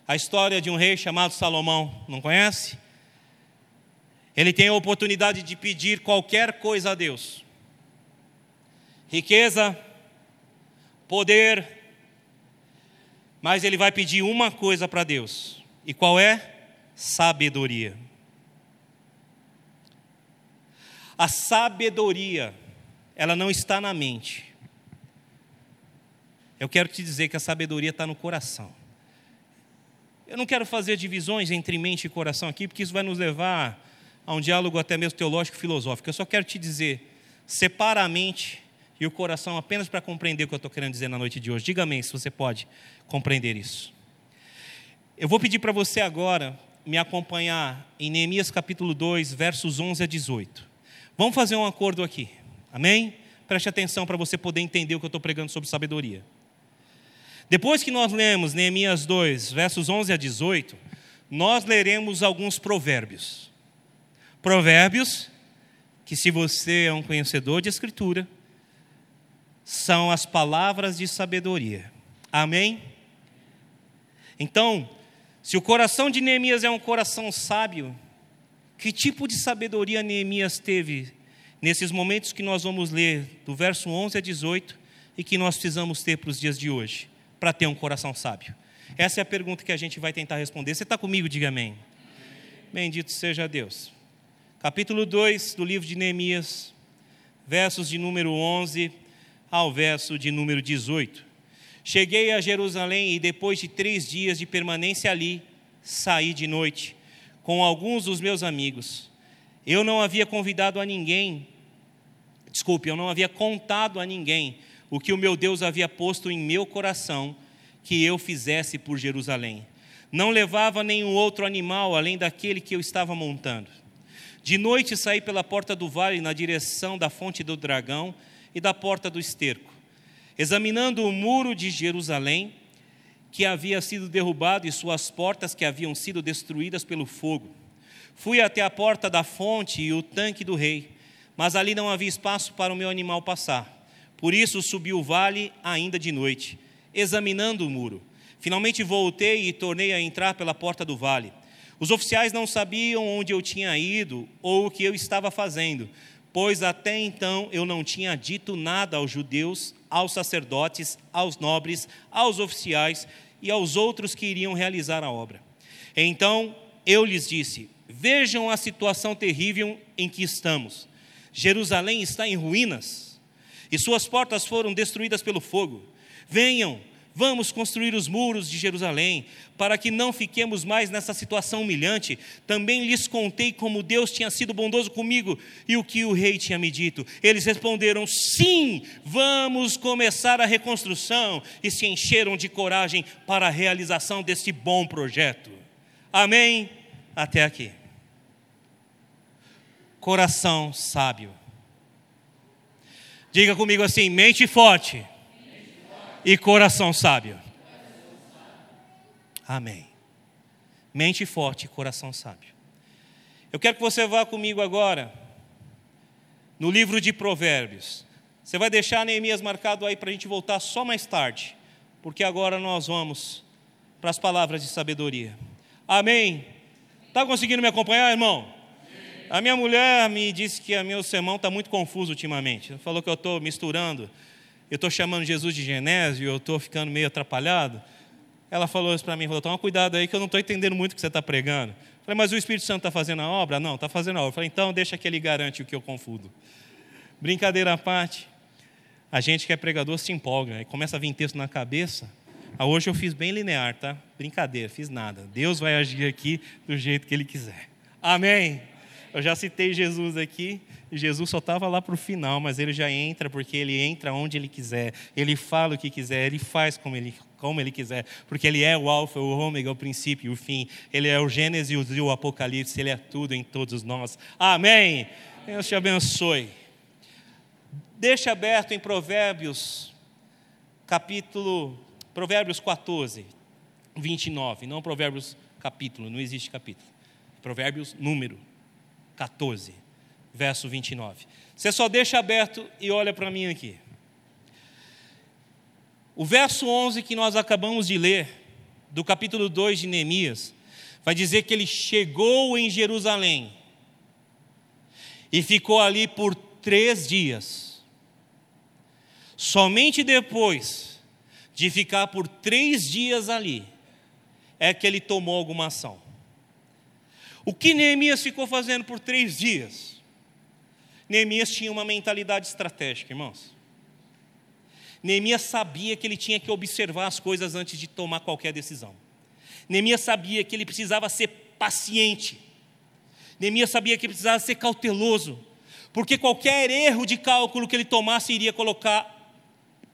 a história de um rei chamado Salomão, não conhece? Ele tem a oportunidade de pedir qualquer coisa a Deus: riqueza, poder, mas ele vai pedir uma coisa para Deus. E qual é? Sabedoria. A sabedoria, ela não está na mente. Eu quero te dizer que a sabedoria está no coração. Eu não quero fazer divisões entre mente e coração aqui, porque isso vai nos levar a um diálogo até mesmo teológico filosófico. Eu só quero te dizer, separa a mente e o coração apenas para compreender o que eu estou querendo dizer na noite de hoje. Diga amém se você pode compreender isso. Eu vou pedir para você agora me acompanhar em Neemias capítulo 2, versos 11 a 18. Vamos fazer um acordo aqui, amém? Preste atenção para você poder entender o que eu estou pregando sobre sabedoria. Depois que nós lemos Neemias 2, versos 11 a 18, nós leremos alguns provérbios. Provérbios, que se você é um conhecedor de Escritura, são as palavras de sabedoria. Amém? Então, se o coração de Neemias é um coração sábio, que tipo de sabedoria Neemias teve nesses momentos que nós vamos ler, do verso 11 a 18, e que nós precisamos ter para os dias de hoje, para ter um coração sábio? Essa é a pergunta que a gente vai tentar responder. Você está comigo? Diga amém. Bendito seja Deus capítulo 2 do livro de Neemias, versos de número 11 ao verso de número 18. Cheguei a Jerusalém e depois de três dias de permanência ali, saí de noite com alguns dos meus amigos. Eu não havia convidado a ninguém, desculpe, eu não havia contado a ninguém o que o meu Deus havia posto em meu coração que eu fizesse por Jerusalém. Não levava nenhum outro animal além daquele que eu estava montando. De noite saí pela porta do vale na direção da fonte do dragão e da porta do esterco, examinando o muro de Jerusalém, que havia sido derrubado, e suas portas que haviam sido destruídas pelo fogo. Fui até a porta da fonte e o tanque do rei, mas ali não havia espaço para o meu animal passar. Por isso subi o vale ainda de noite, examinando o muro. Finalmente voltei e tornei a entrar pela porta do vale. Os oficiais não sabiam onde eu tinha ido ou o que eu estava fazendo, pois até então eu não tinha dito nada aos judeus, aos sacerdotes, aos nobres, aos oficiais e aos outros que iriam realizar a obra. Então eu lhes disse: Vejam a situação terrível em que estamos. Jerusalém está em ruínas e suas portas foram destruídas pelo fogo. Venham, Vamos construir os muros de Jerusalém, para que não fiquemos mais nessa situação humilhante. Também lhes contei como Deus tinha sido bondoso comigo e o que o rei tinha me dito. Eles responderam: sim, vamos começar a reconstrução, e se encheram de coragem para a realização deste bom projeto. Amém? Até aqui. Coração sábio. Diga comigo assim: mente forte e coração sábio. Amém. Mente forte e coração sábio. Eu quero que você vá comigo agora no livro de Provérbios. Você vai deixar Neemias marcado aí para a gente voltar só mais tarde, porque agora nós vamos para as palavras de sabedoria. Amém? Está conseguindo me acompanhar, irmão? A minha mulher me disse que o meu sermão está muito confuso ultimamente. Falou que eu estou misturando, eu estou chamando Jesus de Genésio, eu estou ficando meio atrapalhado. Ela falou isso para mim, falou, toma cuidado aí que eu não estou entendendo muito o que você está pregando. Falei, mas o Espírito Santo está fazendo a obra? Não, está fazendo a obra. Falei, então deixa que ele garante o que eu confundo. Brincadeira à parte, a gente que é pregador se empolga e começa a vir texto na cabeça. Ah, hoje eu fiz bem linear, tá? Brincadeira, fiz nada. Deus vai agir aqui do jeito que Ele quiser. Amém. Eu já citei Jesus aqui, Jesus só estava lá para o final, mas ele já entra porque ele entra onde ele quiser, ele fala o que quiser, ele faz como ele, como ele quiser, porque ele é o Alfa, o Ômega, o princípio o fim, ele é o Gênesis e o Apocalipse, ele é tudo em todos nós. Amém. Deus te abençoe. Deixa aberto em Provérbios, capítulo, Provérbios 14, 29, não Provérbios capítulo, não existe capítulo. Provérbios número 14, verso 29. Você só deixa aberto e olha para mim aqui. O verso 11 que nós acabamos de ler, do capítulo 2 de Neemias, vai dizer que ele chegou em Jerusalém e ficou ali por três dias. Somente depois de ficar por três dias ali, é que ele tomou alguma ação. O que Neemias ficou fazendo por três dias? Neemias tinha uma mentalidade estratégica, irmãos. Neemias sabia que ele tinha que observar as coisas antes de tomar qualquer decisão. Neemias sabia que ele precisava ser paciente. Neemias sabia que precisava ser cauteloso, porque qualquer erro de cálculo que ele tomasse iria colocar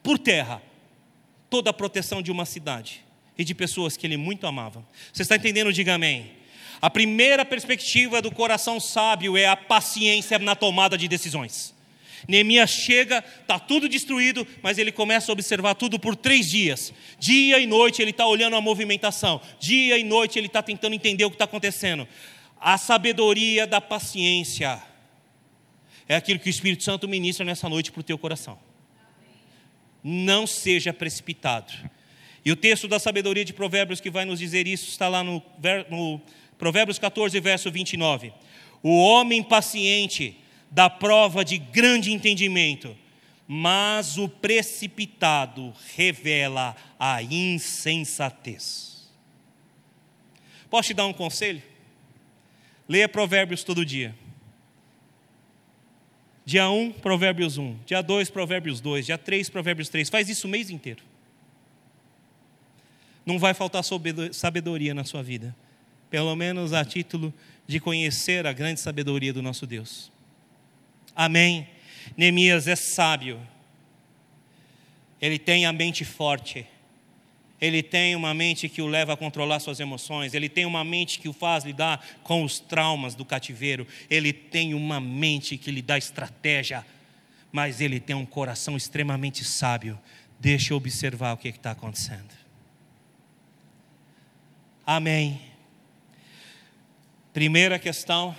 por terra toda a proteção de uma cidade e de pessoas que ele muito amava. Você está entendendo? Diga amém. A primeira perspectiva do coração sábio é a paciência na tomada de decisões. Neemias chega, está tudo destruído, mas ele começa a observar tudo por três dias. Dia e noite ele está olhando a movimentação, dia e noite ele está tentando entender o que está acontecendo. A sabedoria da paciência é aquilo que o Espírito Santo ministra nessa noite para o teu coração. Não seja precipitado. E o texto da sabedoria de Provérbios que vai nos dizer isso está lá no, no Provérbios 14, verso 29. O homem paciente dá prova de grande entendimento, mas o precipitado revela a insensatez. Posso te dar um conselho? Leia Provérbios todo dia. Dia 1, Provérbios 1. Dia 2, Provérbios 2. Dia 3, Provérbios 3. Faz isso o mês inteiro. Não vai faltar sabedoria na sua vida pelo menos a título de conhecer a grande sabedoria do nosso Deus. Amém. Neemias é sábio, ele tem a mente forte, ele tem uma mente que o leva a controlar suas emoções, ele tem uma mente que o faz lidar com os traumas do cativeiro, ele tem uma mente que lhe dá estratégia, mas ele tem um coração extremamente sábio. Deixa eu observar o que está acontecendo. Amém. Primeira questão,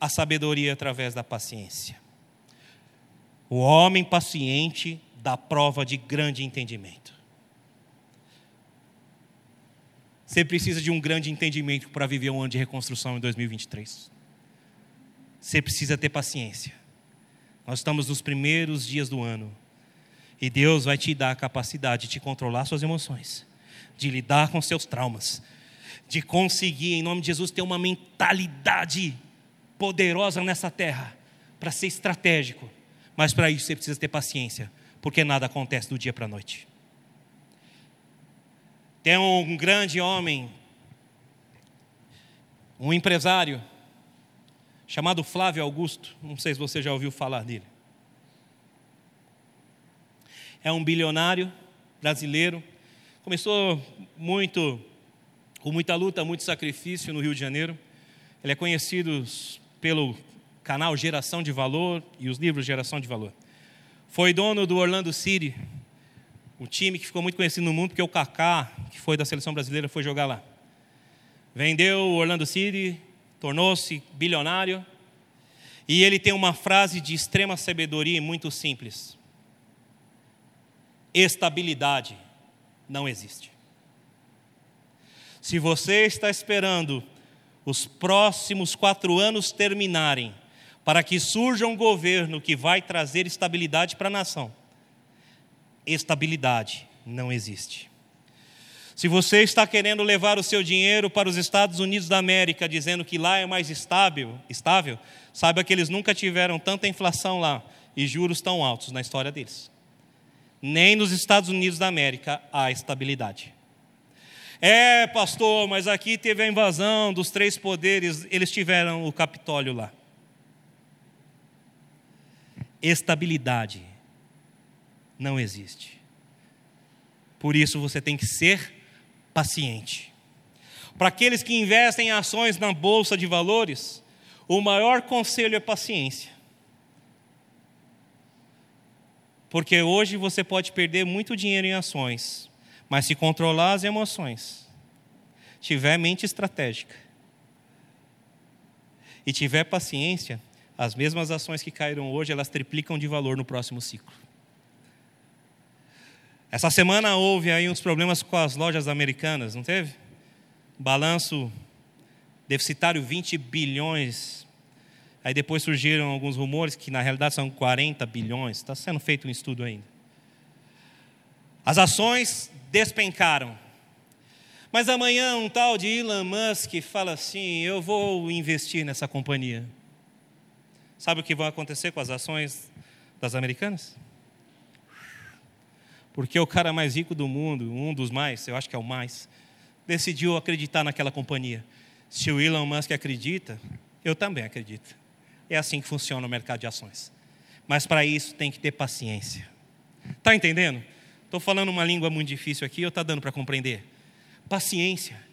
a sabedoria através da paciência. O homem paciente dá prova de grande entendimento. Você precisa de um grande entendimento para viver um ano de reconstrução em 2023. Você precisa ter paciência. Nós estamos nos primeiros dias do ano. E Deus vai te dar a capacidade de controlar suas emoções, de lidar com seus traumas, de conseguir, em nome de Jesus, ter uma mentalidade poderosa nessa terra, para ser estratégico. Mas para isso você precisa ter paciência, porque nada acontece do dia para a noite. Tem um grande homem, um empresário, chamado Flávio Augusto, não sei se você já ouviu falar dele. É um bilionário brasileiro, começou muito com muita luta, muito sacrifício no Rio de Janeiro. Ele é conhecido pelo canal Geração de Valor e os livros Geração de Valor. Foi dono do Orlando City, um time que ficou muito conhecido no mundo porque o Kaká, que foi da seleção brasileira, foi jogar lá. Vendeu o Orlando City, tornou-se bilionário E ele tem uma frase de extrema sabedoria e muito simples: estabilidade não existe. Se você está esperando os próximos quatro anos terminarem, para que surja um governo que vai trazer estabilidade para a nação, estabilidade não existe. Se você está querendo levar o seu dinheiro para os Estados Unidos da América, dizendo que lá é mais estável, estável, saiba que eles nunca tiveram tanta inflação lá e juros tão altos na história deles. Nem nos Estados Unidos da América há estabilidade. É, pastor, mas aqui teve a invasão dos três poderes, eles tiveram o Capitólio lá. Estabilidade não existe. Por isso você tem que ser paciente. Para aqueles que investem em ações na bolsa de valores, o maior conselho é paciência. Porque hoje você pode perder muito dinheiro em ações, mas se controlar as emoções, tiver mente estratégica e tiver paciência, as mesmas ações que caíram hoje, elas triplicam de valor no próximo ciclo. Essa semana houve aí uns problemas com as lojas americanas, não teve? Balanço deficitário 20 bilhões. Aí depois surgiram alguns rumores que na realidade são 40 bilhões. Está sendo feito um estudo ainda. As ações despencaram. Mas amanhã um tal de Elon Musk fala assim: eu vou investir nessa companhia. Sabe o que vai acontecer com as ações das americanas? porque o cara mais rico do mundo, um dos mais, eu acho que é o mais, decidiu acreditar naquela companhia. Se o Elon Musk acredita, eu também acredito. É assim que funciona o mercado de ações. Mas para isso tem que ter paciência. Está entendendo? Estou falando uma língua muito difícil aqui, ou está dando para compreender? Paciência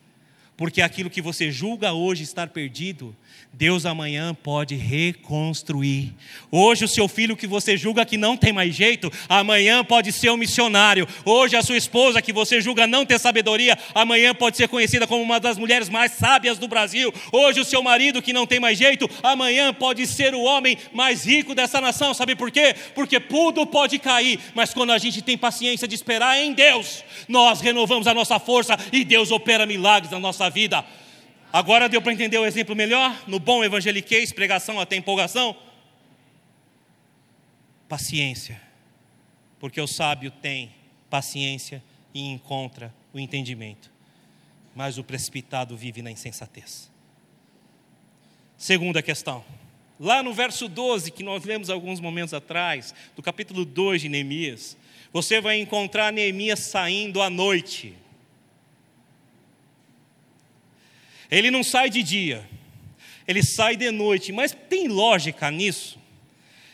porque aquilo que você julga hoje estar perdido, Deus amanhã pode reconstruir. Hoje, o seu filho que você julga que não tem mais jeito, amanhã pode ser um missionário. Hoje, a sua esposa que você julga não ter sabedoria, amanhã pode ser conhecida como uma das mulheres mais sábias do Brasil. Hoje, o seu marido que não tem mais jeito, amanhã pode ser o homem mais rico dessa nação. Sabe por quê? Porque tudo pode cair, mas quando a gente tem paciência de esperar em Deus, nós renovamos a nossa força e Deus opera milagres na nossa nossa vida. Agora deu para entender o exemplo melhor? No bom evangeliquez, pregação até empolgação? Paciência. Porque o sábio tem paciência e encontra o entendimento. Mas o precipitado vive na insensatez. Segunda questão. Lá no verso 12, que nós lemos alguns momentos atrás, do capítulo 2 de Neemias, você vai encontrar Neemias saindo à noite. Ele não sai de dia, ele sai de noite. Mas tem lógica nisso?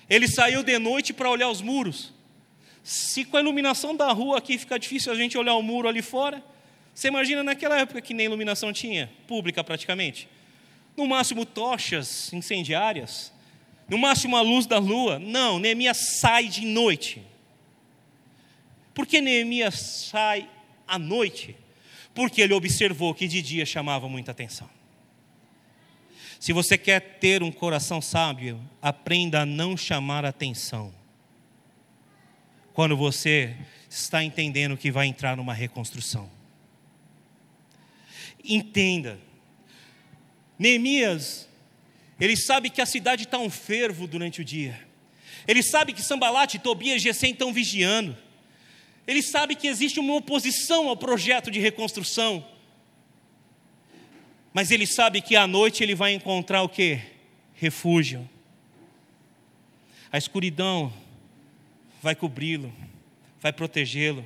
Ele saiu de noite para olhar os muros. Se com a iluminação da rua aqui fica difícil a gente olhar o muro ali fora, você imagina naquela época que nem iluminação tinha, pública praticamente. No máximo tochas incendiárias, no máximo a luz da lua. Não, Neemias sai de noite. Por que Neemias sai à noite? Porque ele observou que de dia chamava muita atenção. Se você quer ter um coração sábio, aprenda a não chamar atenção. Quando você está entendendo que vai entrar numa reconstrução. Entenda. Neemias, ele sabe que a cidade está um fervo durante o dia. Ele sabe que Sambalate, Tobias e Gesem estão vigiando. Ele sabe que existe uma oposição ao projeto de reconstrução. Mas ele sabe que à noite ele vai encontrar o que? Refúgio. A escuridão vai cobri-lo, vai protegê-lo.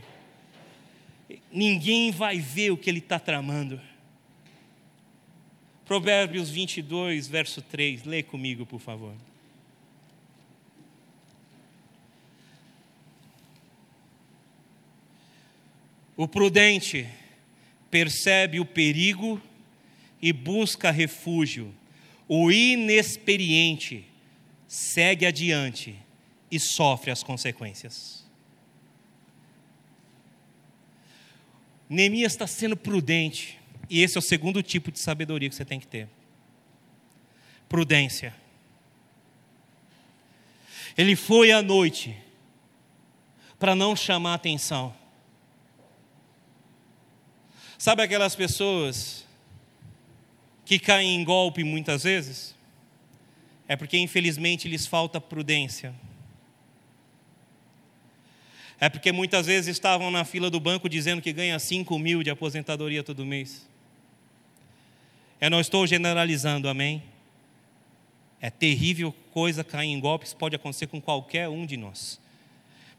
Ninguém vai ver o que ele está tramando. Provérbios 22, verso 3. Lê comigo, por favor. O prudente percebe o perigo e busca refúgio. O inexperiente segue adiante e sofre as consequências. Neemias está sendo prudente, e esse é o segundo tipo de sabedoria que você tem que ter: prudência. Ele foi à noite para não chamar atenção. Sabe aquelas pessoas que caem em golpe muitas vezes? É porque infelizmente lhes falta prudência. É porque muitas vezes estavam na fila do banco dizendo que ganha 5 mil de aposentadoria todo mês. Eu não estou generalizando, amém? É terrível coisa cair em golpes, pode acontecer com qualquer um de nós.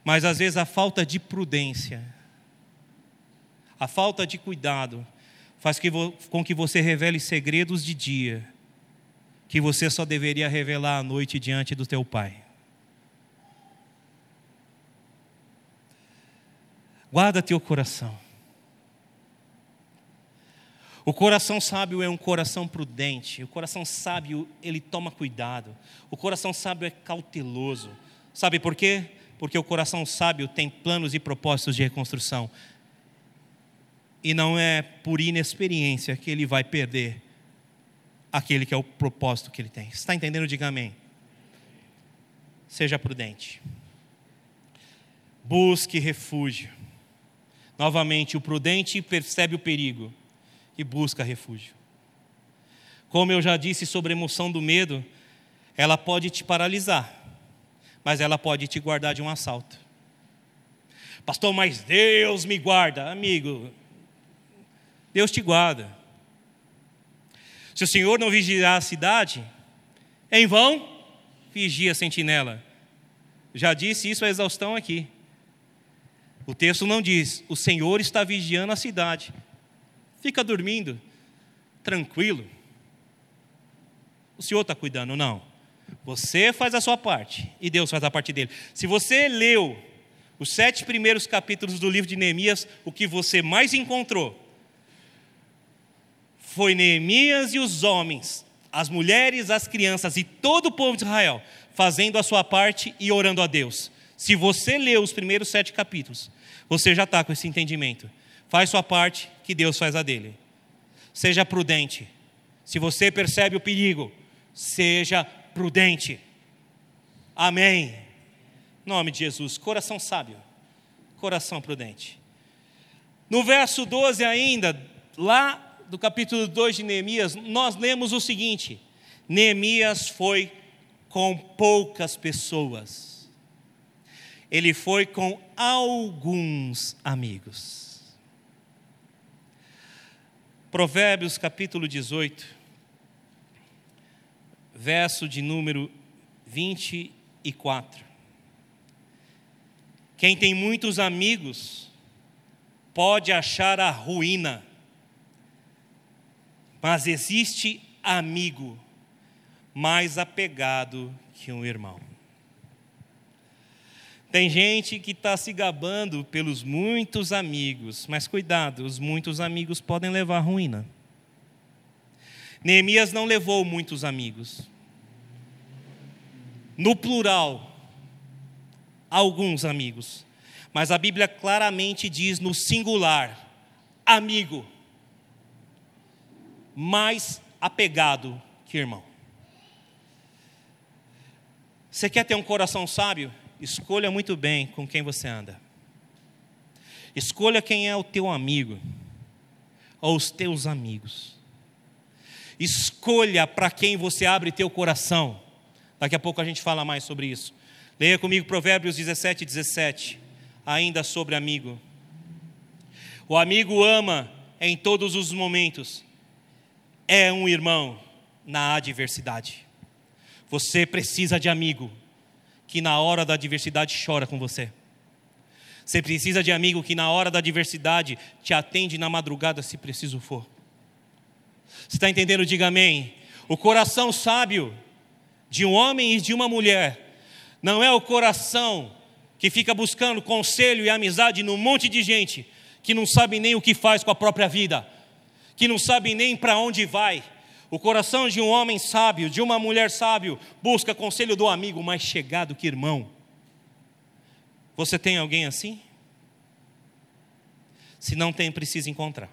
Mas às vezes a falta de prudência, a falta de cuidado, faz que, com que você revele segredos de dia, que você só deveria revelar à noite diante do teu pai. Guarda teu coração. O coração sábio é um coração prudente. O coração sábio, ele toma cuidado. O coração sábio é cauteloso. Sabe por quê? Porque o coração sábio tem planos e propósitos de reconstrução. E não é por inexperiência que ele vai perder aquele que é o propósito que ele tem. Está entendendo? Diga amém. Seja prudente. Busque refúgio. Novamente, o prudente percebe o perigo e busca refúgio. Como eu já disse sobre a emoção do medo, ela pode te paralisar, mas ela pode te guardar de um assalto. Pastor, mas Deus me guarda. Amigo, Deus te guarda. Se o Senhor não vigiar a cidade, em vão vigia a sentinela. Já disse isso a exaustão aqui. O texto não diz, o Senhor está vigiando a cidade. Fica dormindo, tranquilo. O Senhor está cuidando, não. Você faz a sua parte e Deus faz a parte dele. Se você leu os sete primeiros capítulos do livro de Neemias, o que você mais encontrou foi Neemias e os homens, as mulheres, as crianças e todo o povo de Israel fazendo a sua parte e orando a Deus. Se você leu os primeiros sete capítulos, você já está com esse entendimento. Faz sua parte, que Deus faz a dele. Seja prudente. Se você percebe o perigo, seja prudente. Amém. Em nome de Jesus. Coração sábio. Coração prudente. No verso 12 ainda, lá do capítulo 2 de Neemias, nós lemos o seguinte: Neemias foi com poucas pessoas. Ele foi com alguns amigos. Provérbios capítulo 18, verso de número 24. Quem tem muitos amigos pode achar a ruína, mas existe amigo mais apegado que um irmão. Tem gente que está se gabando pelos muitos amigos, mas cuidado, os muitos amigos podem levar à ruína. Neemias não levou muitos amigos. No plural, alguns amigos. Mas a Bíblia claramente diz no singular: amigo, mais apegado que irmão. Você quer ter um coração sábio? escolha muito bem com quem você anda. Escolha quem é o teu amigo ou os teus amigos. Escolha para quem você abre teu coração. Daqui a pouco a gente fala mais sobre isso. Leia comigo Provérbios 17, 17. Ainda sobre amigo. O amigo ama em todos os momentos. É um irmão na adversidade. Você precisa de amigo que na hora da adversidade chora com você. Você precisa de amigo que na hora da adversidade te atende na madrugada se preciso for. Você está entendendo? Diga amém. O coração sábio de um homem e de uma mulher não é o coração que fica buscando conselho e amizade num monte de gente que não sabe nem o que faz com a própria vida, que não sabe nem para onde vai o coração de um homem sábio, de uma mulher sábio, busca conselho do amigo mais chegado que irmão. Você tem alguém assim? Se não tem, precisa encontrar.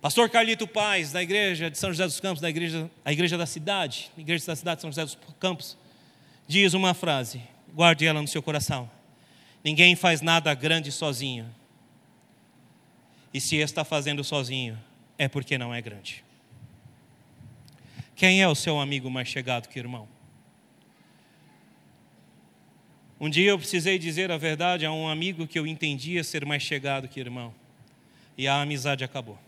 Pastor Carlito Paz, da igreja de São José dos Campos, da igreja, a igreja da cidade, igreja da cidade de São José dos Campos, diz uma frase, guarde ela no seu coração: Ninguém faz nada grande sozinho. E se está fazendo sozinho, é porque não é grande. Quem é o seu amigo mais chegado que irmão? Um dia eu precisei dizer a verdade a um amigo que eu entendia ser mais chegado que irmão. E a amizade acabou.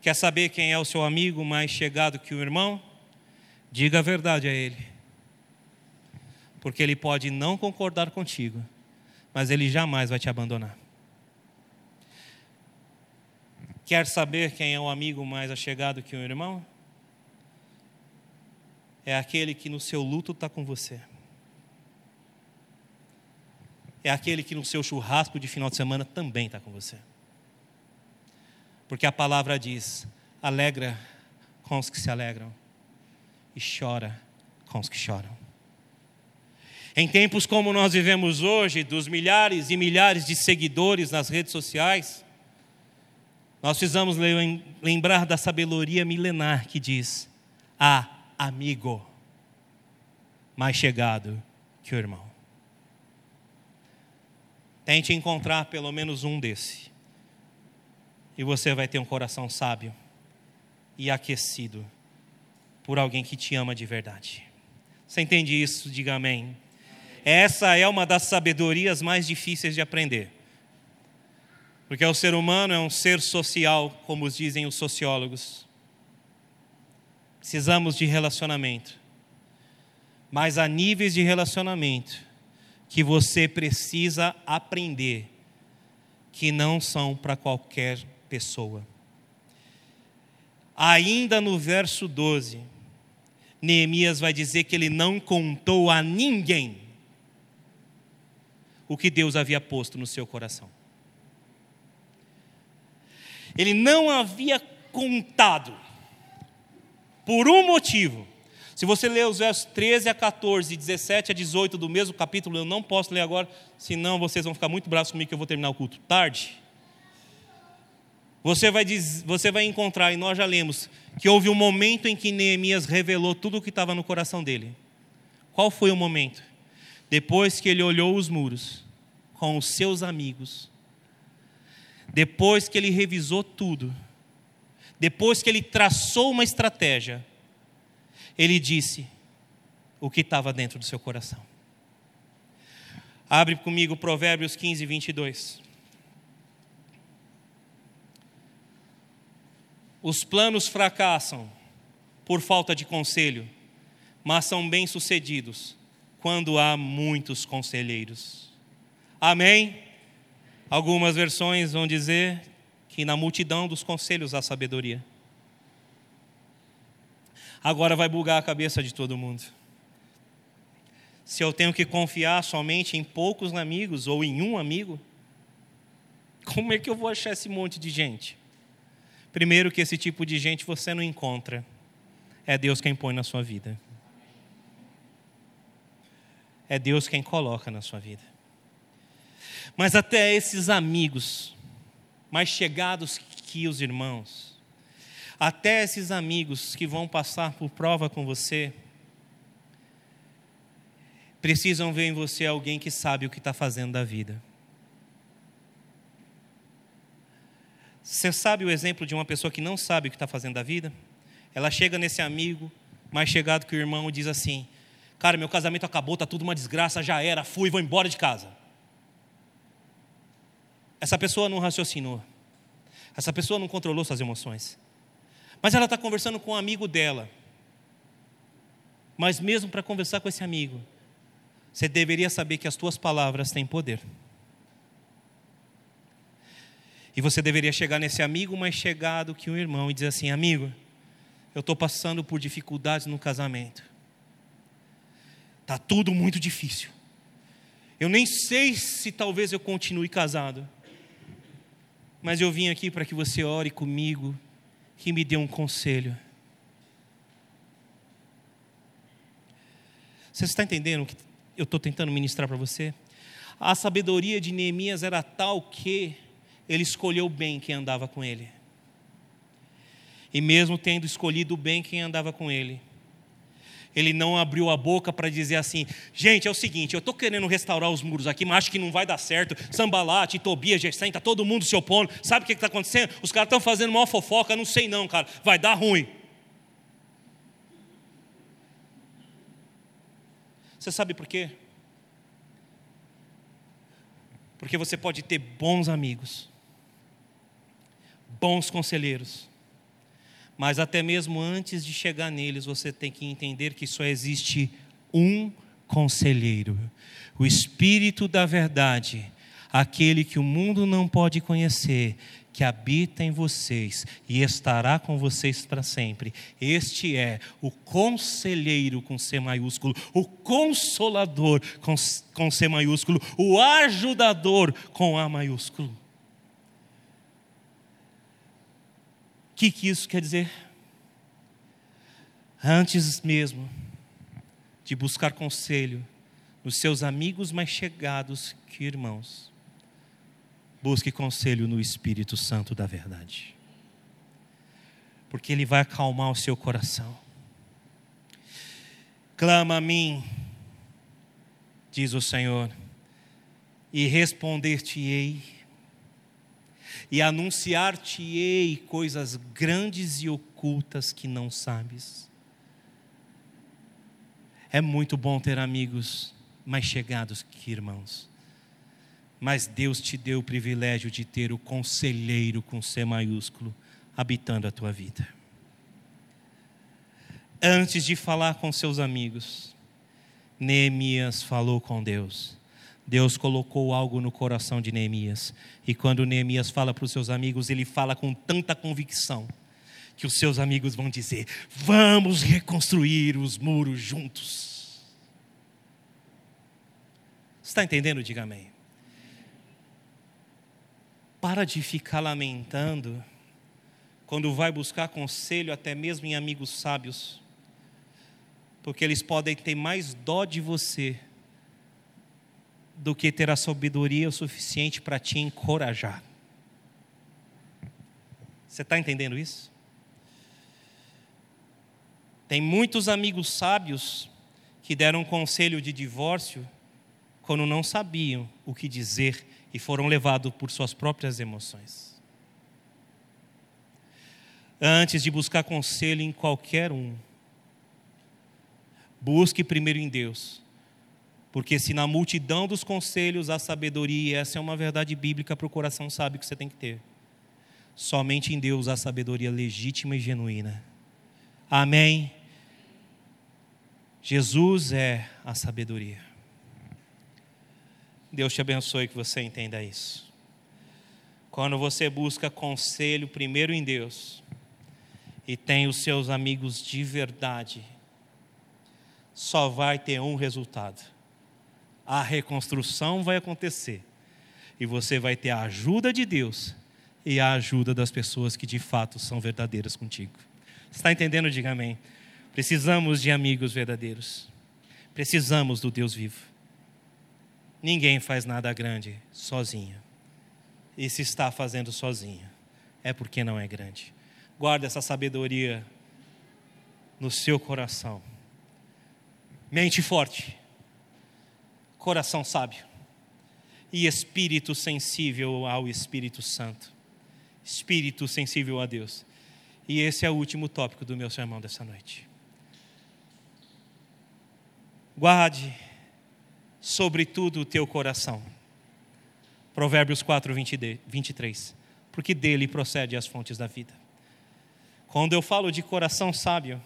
Quer saber quem é o seu amigo mais chegado que o irmão? Diga a verdade a ele. Porque ele pode não concordar contigo, mas ele jamais vai te abandonar. Quer saber quem é o amigo mais achegado que o irmão? É aquele que no seu luto está com você. É aquele que no seu churrasco de final de semana também está com você. Porque a palavra diz: alegra com os que se alegram e chora com os que choram. Em tempos como nós vivemos hoje, dos milhares e milhares de seguidores nas redes sociais, nós precisamos lembrar da sabedoria milenar que diz: há amigo mais chegado que o irmão. Tente encontrar pelo menos um desse, e você vai ter um coração sábio e aquecido por alguém que te ama de verdade. Você entende isso? Diga amém. Essa é uma das sabedorias mais difíceis de aprender. Porque o ser humano é um ser social, como dizem os sociólogos. Precisamos de relacionamento. Mas há níveis de relacionamento que você precisa aprender que não são para qualquer pessoa. Ainda no verso 12, Neemias vai dizer que ele não contou a ninguém o que Deus havia posto no seu coração ele não havia contado, por um motivo. Se você ler os versos 13 a 14, 17 a 18 do mesmo capítulo, eu não posso ler agora, senão vocês vão ficar muito bravos comigo que eu vou terminar o culto tarde. Você vai, você vai encontrar, e nós já lemos, que houve um momento em que Neemias revelou tudo o que estava no coração dele. Qual foi o momento? Depois que ele olhou os muros com os seus amigos depois que ele revisou tudo, depois que ele traçou uma estratégia, ele disse o que estava dentro do seu coração. Abre comigo Provérbios 15, 22. Os planos fracassam por falta de conselho, mas são bem-sucedidos quando há muitos conselheiros. Amém? Algumas versões vão dizer que na multidão dos conselhos há sabedoria. Agora vai bugar a cabeça de todo mundo. Se eu tenho que confiar somente em poucos amigos ou em um amigo, como é que eu vou achar esse monte de gente? Primeiro, que esse tipo de gente você não encontra, é Deus quem põe na sua vida. É Deus quem coloca na sua vida. Mas até esses amigos, mais chegados que os irmãos, até esses amigos que vão passar por prova com você, precisam ver em você alguém que sabe o que está fazendo da vida. Você sabe o exemplo de uma pessoa que não sabe o que está fazendo da vida? Ela chega nesse amigo, mais chegado que o irmão, e diz assim: Cara, meu casamento acabou, está tudo uma desgraça, já era, fui, vou embora de casa. Essa pessoa não raciocinou. Essa pessoa não controlou suas emoções. Mas ela está conversando com um amigo dela. Mas mesmo para conversar com esse amigo, você deveria saber que as tuas palavras têm poder. E você deveria chegar nesse amigo mais chegado que um irmão e dizer assim: amigo, eu estou passando por dificuldades no casamento. Está tudo muito difícil. Eu nem sei se talvez eu continue casado mas eu vim aqui para que você ore comigo, que me dê um conselho. Você está entendendo o que eu estou tentando ministrar para você? A sabedoria de Neemias era tal que ele escolheu bem quem andava com ele. E mesmo tendo escolhido bem quem andava com ele, ele não abriu a boca para dizer assim: gente, é o seguinte, eu estou querendo restaurar os muros aqui, mas acho que não vai dar certo. Sambalate, Tobias, Gessém, está todo mundo se opondo. Sabe o que está acontecendo? Os caras estão fazendo uma fofoca, não sei não, cara, vai dar ruim. Você sabe por quê? Porque você pode ter bons amigos, bons conselheiros, mas até mesmo antes de chegar neles, você tem que entender que só existe um conselheiro, o Espírito da Verdade, aquele que o mundo não pode conhecer, que habita em vocês e estará com vocês para sempre. Este é o conselheiro com C maiúsculo, o consolador com, C maiúsculo, o ajudador com A maiúsculo. Que, que isso quer dizer? Antes mesmo de buscar conselho nos seus amigos mais chegados que irmãos, Busque conselho no Espírito Santo da verdade, porque Ele vai acalmar o seu coração. Clama a mim, diz o Senhor, e responder-te-ei, e anunciar-te-ei coisas grandes e ocultas que não sabes. É muito bom ter amigos mais chegados que irmãos mas Deus te deu o privilégio de ter o conselheiro com C maiúsculo habitando a tua vida. Antes de falar com seus amigos, Neemias falou com Deus. Deus colocou algo no coração de Neemias. E quando Neemias fala para os seus amigos, ele fala com tanta convicção que os seus amigos vão dizer: Vamos reconstruir os muros juntos. Está entendendo? Diga amém. Para de ficar lamentando quando vai buscar conselho, até mesmo em amigos sábios, porque eles podem ter mais dó de você do que ter a sabedoria o suficiente para te encorajar. Você está entendendo isso? Tem muitos amigos sábios que deram conselho de divórcio quando não sabiam o que dizer e foram levados por suas próprias emoções. Antes de buscar conselho em qualquer um, busque primeiro em Deus, porque se na multidão dos conselhos há sabedoria, essa é uma verdade bíblica para o coração sábio que você tem que ter. Somente em Deus há sabedoria legítima e genuína. Amém. Jesus é a sabedoria. Deus te abençoe que você entenda isso. Quando você busca conselho primeiro em Deus e tem os seus amigos de verdade, só vai ter um resultado. A reconstrução vai acontecer e você vai ter a ajuda de Deus e a ajuda das pessoas que de fato são verdadeiras contigo. Está entendendo? Diga amém. Precisamos de amigos verdadeiros. Precisamos do Deus vivo. Ninguém faz nada grande sozinho. E se está fazendo sozinho, é porque não é grande. Guarda essa sabedoria no seu coração. Mente forte, coração sábio e espírito sensível ao Espírito Santo. Espírito sensível a Deus. E esse é o último tópico do meu sermão dessa noite. Guarde sobretudo o teu coração. Provérbios 4, 23. Porque dele procede as fontes da vida. Quando eu falo de coração sábio,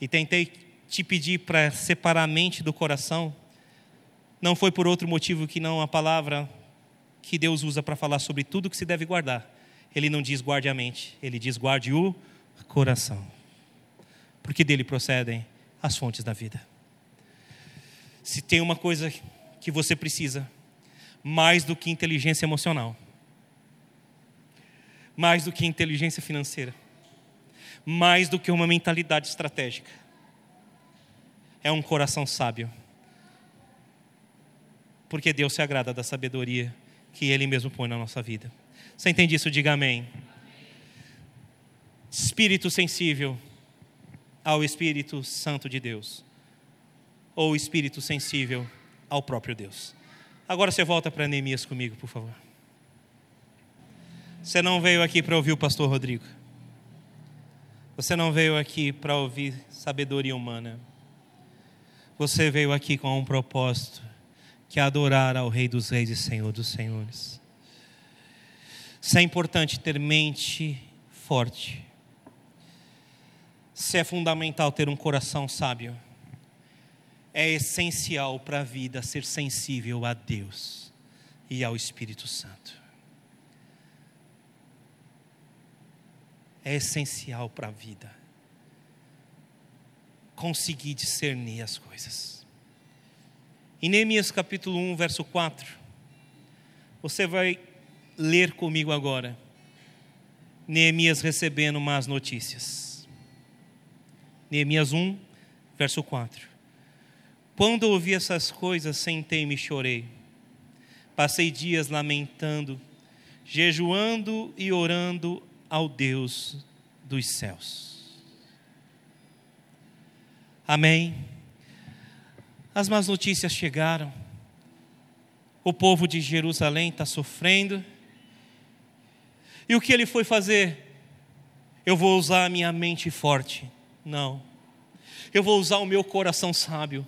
e tentei te pedir para separar a mente do coração, não foi por outro motivo que não a palavra que Deus usa para falar sobre tudo que se deve guardar. Ele não diz guarde a mente, ele diz guarde o coração. Porque dele procedem as fontes da vida se tem uma coisa que você precisa, mais do que inteligência emocional, mais do que inteligência financeira, mais do que uma mentalidade estratégica, é um coração sábio. Porque Deus se agrada da sabedoria que Ele mesmo põe na nossa vida. Você entende isso? Diga amém. Espírito sensível ao Espírito Santo de Deus, ou espírito sensível ao próprio Deus. Agora você volta para Neemias comigo, por favor. Você não veio aqui para ouvir o pastor Rodrigo. Você não veio aqui para ouvir sabedoria humana. Você veio aqui com um propósito, que adorar ao Rei dos Reis e Senhor dos Senhores. Se é importante ter mente forte. Se é fundamental ter um coração sábio. É essencial para a vida ser sensível a Deus e ao Espírito Santo. É essencial para a vida conseguir discernir as coisas. Em Neemias capítulo 1, verso 4, você vai ler comigo agora. Neemias recebendo más notícias. Neemias 1, verso 4. Quando ouvi essas coisas, sentei-me e chorei. Passei dias lamentando, jejuando e orando ao Deus dos céus. Amém. As más notícias chegaram. O povo de Jerusalém está sofrendo e o que ele foi fazer? Eu vou usar a minha mente forte. Não. Eu vou usar o meu coração sábio.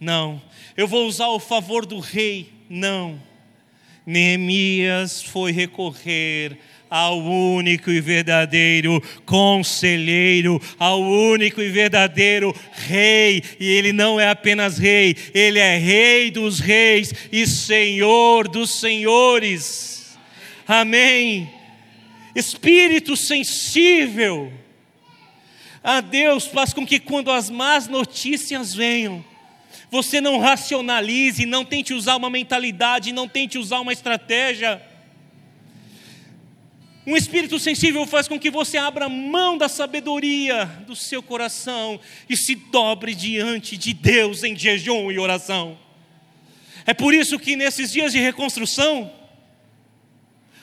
Não. Eu vou usar o favor do rei. Não. Neemias foi recorrer ao único e verdadeiro conselheiro, ao único e verdadeiro rei, e ele não é apenas rei, ele é rei dos reis e senhor dos senhores. Amém espírito sensível a Deus faz com que quando as más notícias venham, você não racionalize, não tente usar uma mentalidade, não tente usar uma estratégia. Um espírito sensível faz com que você abra mão da sabedoria do seu coração e se dobre diante de Deus em jejum e oração. É por isso que nesses dias de reconstrução,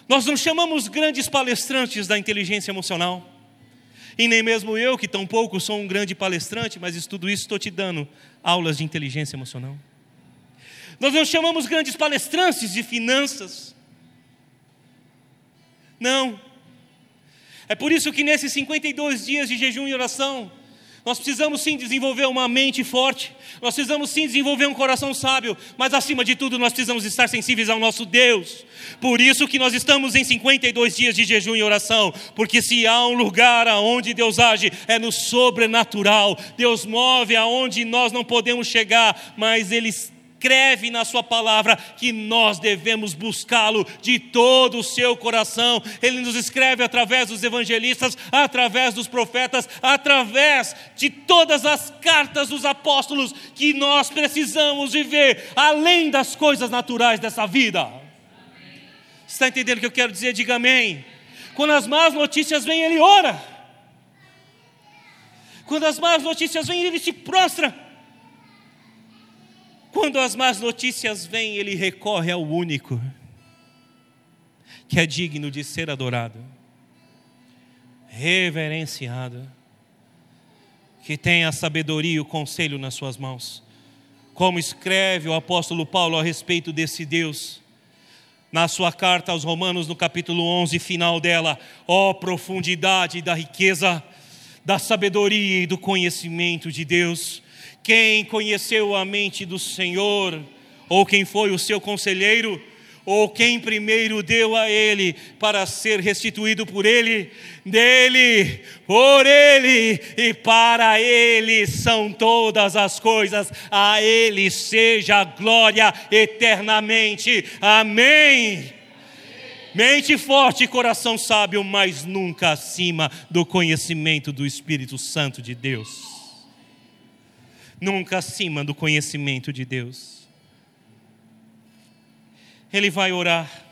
nós não chamamos grandes palestrantes da inteligência emocional. E nem mesmo eu, que tão pouco sou um grande palestrante, mas estudo isso, estou te dando aulas de inteligência emocional. Nós não chamamos grandes palestrantes de finanças. Não. É por isso que nesses 52 dias de jejum e oração, nós precisamos sim desenvolver uma mente forte, nós precisamos sim desenvolver um coração sábio, mas acima de tudo nós precisamos estar sensíveis ao nosso Deus. Por isso que nós estamos em 52 dias de jejum e oração, porque se há um lugar aonde Deus age é no sobrenatural. Deus move aonde nós não podemos chegar, mas ele escreve na Sua palavra que nós devemos buscá-lo de todo o seu coração. Ele nos escreve através dos evangelistas, através dos profetas, através de todas as cartas dos apóstolos que nós precisamos viver além das coisas naturais dessa vida. Está entendendo o que eu quero dizer? Diga amém. Quando as más notícias vêm, ele ora. Quando as más notícias vêm, ele se prostra. Quando as más notícias vêm, ele recorre ao único que é digno de ser adorado, reverenciado, que tem a sabedoria e o conselho nas suas mãos. Como escreve o apóstolo Paulo a respeito desse Deus, na sua carta aos Romanos, no capítulo 11, final dela: ó oh, profundidade da riqueza, da sabedoria e do conhecimento de Deus quem conheceu a mente do Senhor, ou quem foi o seu conselheiro, ou quem primeiro deu a ele para ser restituído por ele, dele, por ele e para ele são todas as coisas, a ele seja a glória eternamente. Amém. Mente forte e coração sábio, mas nunca acima do conhecimento do Espírito Santo de Deus nunca acima do conhecimento de Deus. Ele vai orar.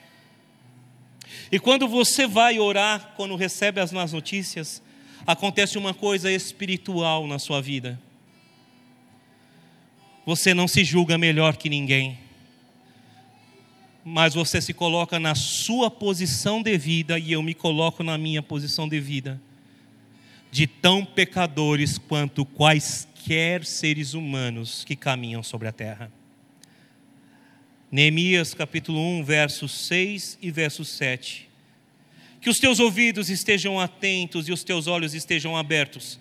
E quando você vai orar, quando recebe as más notícias, acontece uma coisa espiritual na sua vida. Você não se julga melhor que ninguém, mas você se coloca na sua posição devida e eu me coloco na minha posição devida de tão pecadores quanto quaisquer seres humanos que caminham sobre a terra. Neemias capítulo 1, versos 6 e verso 7. Que os teus ouvidos estejam atentos e os teus olhos estejam abertos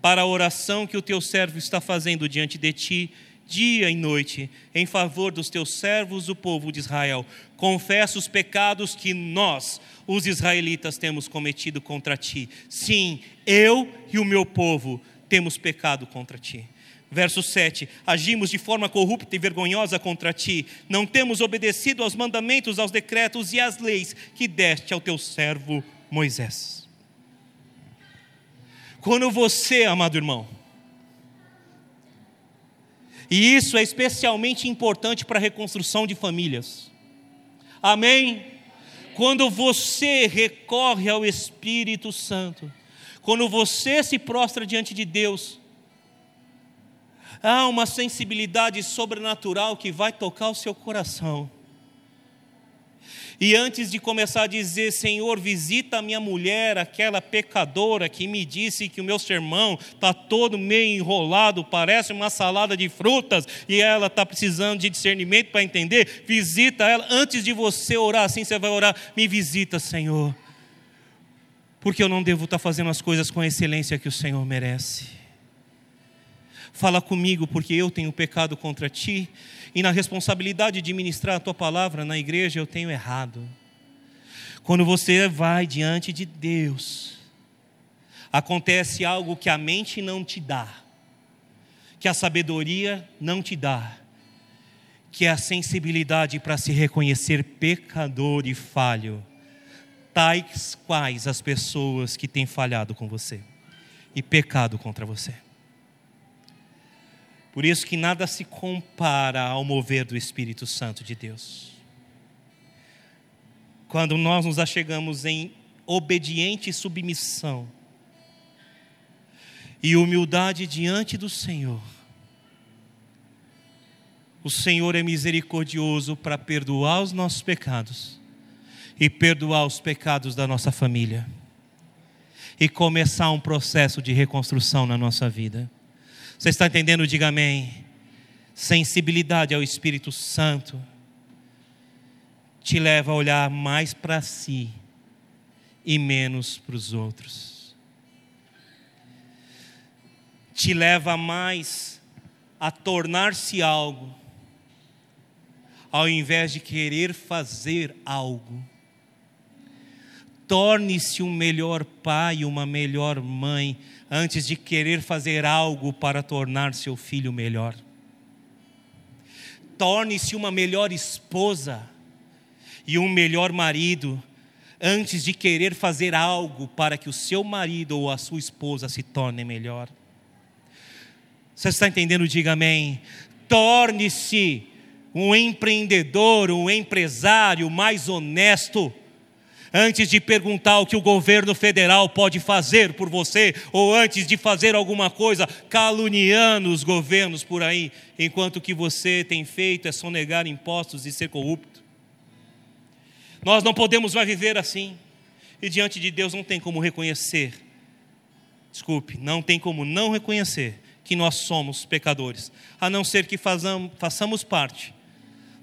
para a oração que o teu servo está fazendo diante de ti, dia e noite, em favor dos teus servos, o povo de Israel. Confessa os pecados que nós, os israelitas, temos cometido contra ti. Sim, eu e o meu povo temos pecado contra ti. Verso 7: Agimos de forma corrupta e vergonhosa contra ti, não temos obedecido aos mandamentos, aos decretos e às leis que deste ao teu servo Moisés. Quando você, amado irmão, e isso é especialmente importante para a reconstrução de famílias, amém? Quando você recorre ao Espírito Santo, quando você se prostra diante de Deus, há uma sensibilidade sobrenatural que vai tocar o seu coração. E antes de começar a dizer, Senhor, visita a minha mulher, aquela pecadora que me disse que o meu sermão está todo meio enrolado, parece uma salada de frutas, e ela está precisando de discernimento para entender, visita ela. Antes de você orar assim, você vai orar, me visita, Senhor. Porque eu não devo estar tá fazendo as coisas com a excelência que o Senhor merece. Fala comigo, porque eu tenho pecado contra ti, e na responsabilidade de ministrar a tua palavra na igreja eu tenho errado. Quando você vai diante de Deus, acontece algo que a mente não te dá, que a sabedoria não te dá, que é a sensibilidade para se reconhecer pecador e falho, tais quais as pessoas que têm falhado com você e pecado contra você. Por isso que nada se compara ao mover do Espírito Santo de Deus. Quando nós nos achegamos em obediente submissão e humildade diante do Senhor, o Senhor é misericordioso para perdoar os nossos pecados e perdoar os pecados da nossa família e começar um processo de reconstrução na nossa vida. Você está entendendo? Diga amém. Sensibilidade ao Espírito Santo te leva a olhar mais para si e menos para os outros. Te leva mais a tornar-se algo, ao invés de querer fazer algo. Torne-se um melhor pai, uma melhor mãe, antes de querer fazer algo para tornar seu filho melhor. Torne-se uma melhor esposa e um melhor marido, antes de querer fazer algo para que o seu marido ou a sua esposa se torne melhor. Você está entendendo? Diga amém. Torne-se um empreendedor, um empresário mais honesto antes de perguntar o que o governo federal pode fazer por você, ou antes de fazer alguma coisa, caluniando os governos por aí, enquanto o que você tem feito é sonegar impostos e ser corrupto. Nós não podemos mais viver assim, e diante de Deus não tem como reconhecer, desculpe, não tem como não reconhecer que nós somos pecadores, a não ser que façamos parte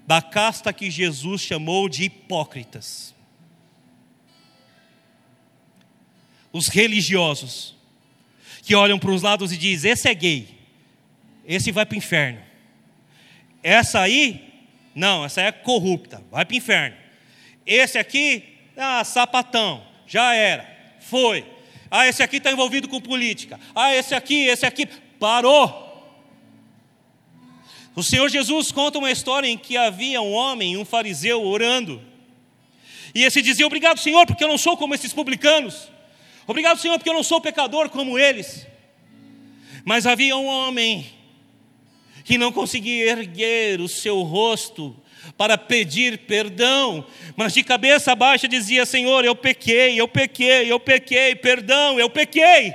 da casta que Jesus chamou de hipócritas. Os religiosos, que olham para os lados e dizem: esse é gay, esse vai para o inferno. Essa aí, não, essa é corrupta, vai para o inferno. Esse aqui, ah, sapatão, já era, foi. Ah, esse aqui está envolvido com política. Ah, esse aqui, esse aqui, parou. O Senhor Jesus conta uma história em que havia um homem, um fariseu, orando. E esse dizia: Obrigado, Senhor, porque eu não sou como esses publicanos. Obrigado, Senhor, porque eu não sou pecador como eles. Mas havia um homem que não conseguia erguer o seu rosto para pedir perdão, mas de cabeça baixa dizia: Senhor, eu pequei, eu pequei, eu pequei, perdão, eu pequei.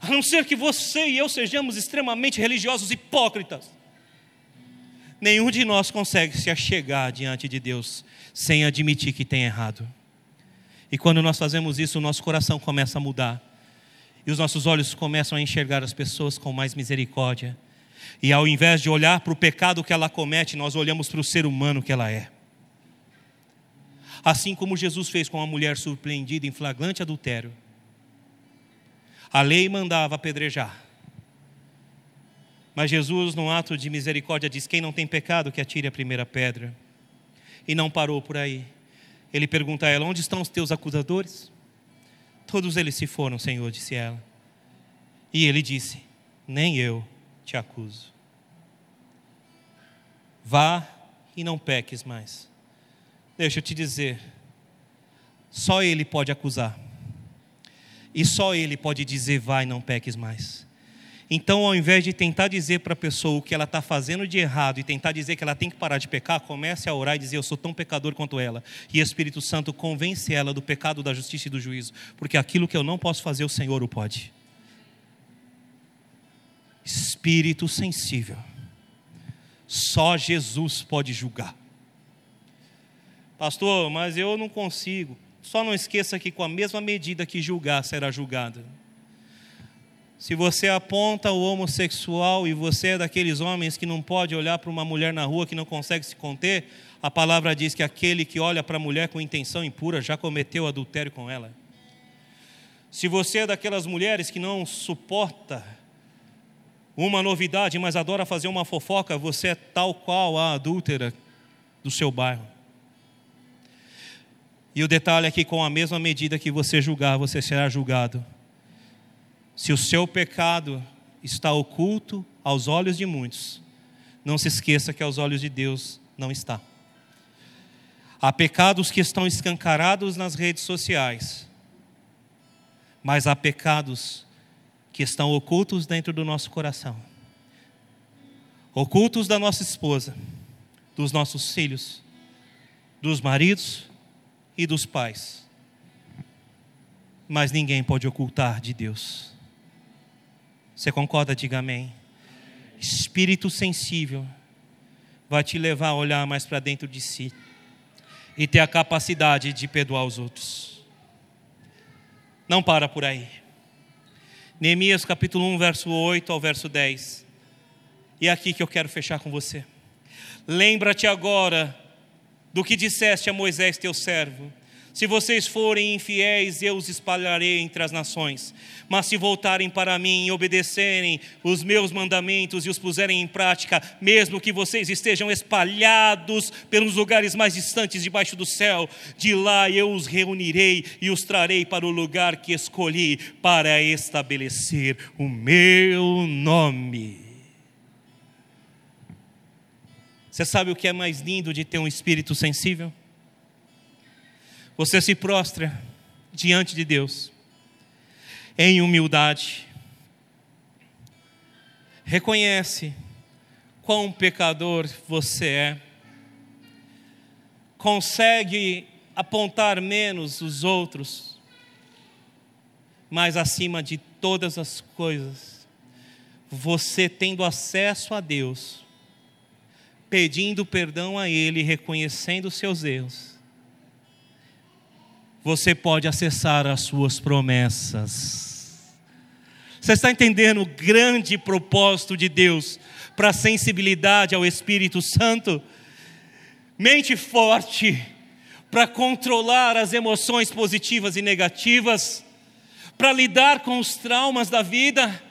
A não ser que você e eu sejamos extremamente religiosos hipócritas, nenhum de nós consegue se achegar diante de Deus sem admitir que tem errado. E quando nós fazemos isso, o nosso coração começa a mudar. E os nossos olhos começam a enxergar as pessoas com mais misericórdia. E ao invés de olhar para o pecado que ela comete, nós olhamos para o ser humano que ela é. Assim como Jesus fez com a mulher surpreendida em flagrante adultério. A lei mandava apedrejar. Mas Jesus, num ato de misericórdia, diz: Quem não tem pecado, que atire a primeira pedra. E não parou por aí. Ele pergunta a ela: Onde estão os teus acusadores? Todos eles se foram, Senhor, disse ela. E ele disse: Nem eu te acuso. Vá e não peques mais. Deixa eu te dizer, só Ele pode acusar. E só Ele pode dizer: vai, não peques mais. Então, ao invés de tentar dizer para a pessoa o que ela está fazendo de errado e tentar dizer que ela tem que parar de pecar, comece a orar e dizer: Eu sou tão pecador quanto ela. E Espírito Santo convence ela do pecado, da justiça e do juízo. Porque aquilo que eu não posso fazer, o Senhor o pode. Espírito sensível. Só Jesus pode julgar. Pastor, mas eu não consigo. Só não esqueça que com a mesma medida que julgar será julgada. Se você aponta o homossexual e você é daqueles homens que não pode olhar para uma mulher na rua que não consegue se conter, a palavra diz que aquele que olha para a mulher com intenção impura já cometeu adultério com ela. Se você é daquelas mulheres que não suporta uma novidade, mas adora fazer uma fofoca, você é tal qual a adúltera do seu bairro. E o detalhe é que, com a mesma medida que você julgar, você será julgado. Se o seu pecado está oculto aos olhos de muitos, não se esqueça que aos olhos de Deus não está. Há pecados que estão escancarados nas redes sociais, mas há pecados que estão ocultos dentro do nosso coração ocultos da nossa esposa, dos nossos filhos, dos maridos e dos pais. Mas ninguém pode ocultar de Deus. Você concorda? Diga amém. Espírito sensível vai te levar a olhar mais para dentro de si e ter a capacidade de perdoar os outros. Não para por aí. Neemias capítulo 1, verso 8 ao verso 10. E é aqui que eu quero fechar com você. Lembra-te agora do que disseste a Moisés, teu servo se vocês forem infiéis, eu os espalharei entre as nações. Mas se voltarem para mim e obedecerem os meus mandamentos e os puserem em prática, mesmo que vocês estejam espalhados pelos lugares mais distantes debaixo do céu, de lá eu os reunirei e os trarei para o lugar que escolhi para estabelecer o meu nome. Você sabe o que é mais lindo de ter um espírito sensível? Você se prostra diante de Deus, em humildade, reconhece quão pecador você é, consegue apontar menos os outros, mas acima de todas as coisas, você tendo acesso a Deus, pedindo perdão a Ele, reconhecendo os seus erros, você pode acessar as suas promessas. Você está entendendo o grande propósito de Deus para a sensibilidade ao Espírito Santo? Mente forte para controlar as emoções positivas e negativas, para lidar com os traumas da vida,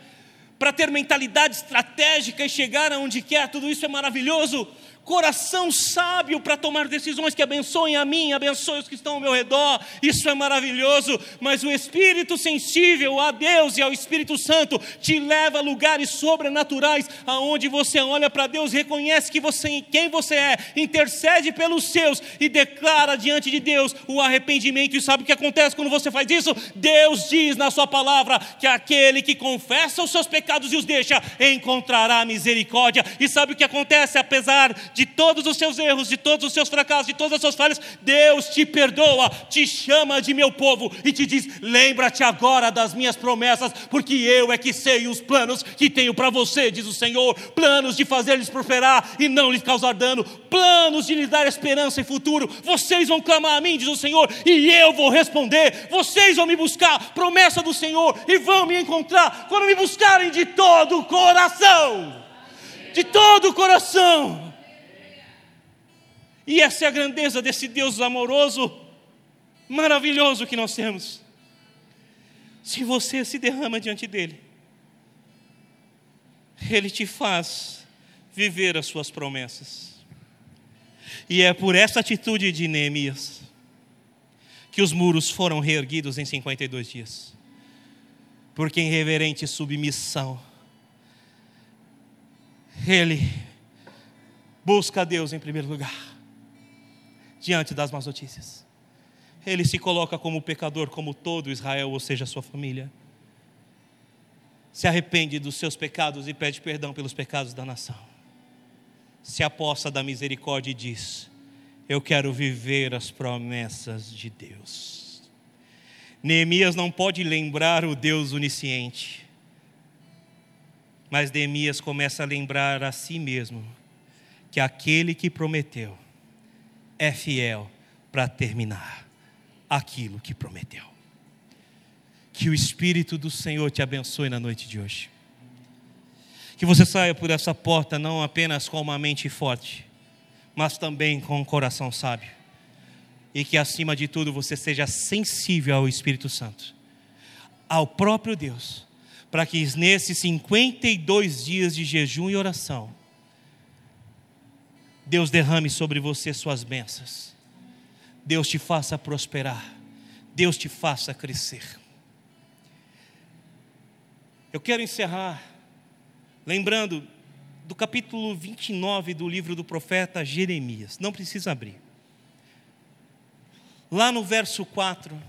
para ter mentalidade estratégica e chegar aonde quer, tudo isso é maravilhoso coração sábio para tomar decisões que abençoem a mim, abençoem os que estão ao meu redor. Isso é maravilhoso, mas o espírito sensível a Deus e ao Espírito Santo te leva a lugares sobrenaturais aonde você olha para Deus, reconhece que você quem você é, intercede pelos seus e declara diante de Deus o arrependimento. E sabe o que acontece quando você faz isso? Deus diz na sua palavra que aquele que confessa os seus pecados e os deixa encontrará misericórdia. E sabe o que acontece apesar de todos os seus erros, de todos os seus fracassos, de todas as suas falhas, Deus te perdoa, te chama de meu povo e te diz: lembra-te agora das minhas promessas, porque eu é que sei os planos que tenho para você, diz o Senhor: planos de fazer-lhes prosperar e não lhes causar dano, planos de lhes dar esperança e futuro. Vocês vão clamar a mim, diz o Senhor, e eu vou responder. Vocês vão me buscar, promessa do Senhor, e vão me encontrar quando me buscarem de todo o coração de todo o coração. E essa é a grandeza desse Deus amoroso, maravilhoso que nós temos. Se você se derrama diante dele, ele te faz viver as suas promessas. E é por essa atitude de Neemias que os muros foram reerguidos em 52 dias. Porque em reverente submissão, ele busca a Deus em primeiro lugar, diante das más notícias. Ele se coloca como pecador, como todo Israel, ou seja, sua família. Se arrepende dos seus pecados e pede perdão pelos pecados da nação. Se aposta da misericórdia e diz: Eu quero viver as promessas de Deus. Neemias não pode lembrar o Deus onisciente mas Neemias começa a lembrar a si mesmo que aquele que prometeu é fiel para terminar aquilo que prometeu. Que o Espírito do Senhor te abençoe na noite de hoje. Que você saia por essa porta não apenas com uma mente forte, mas também com um coração sábio. E que acima de tudo você seja sensível ao Espírito Santo, ao próprio Deus para que nesses 52 dias de jejum e oração, Deus derrame sobre você suas bênçãos, Deus te faça prosperar, Deus te faça crescer. Eu quero encerrar lembrando do capítulo 29 do livro do profeta Jeremias, não precisa abrir. Lá no verso 4,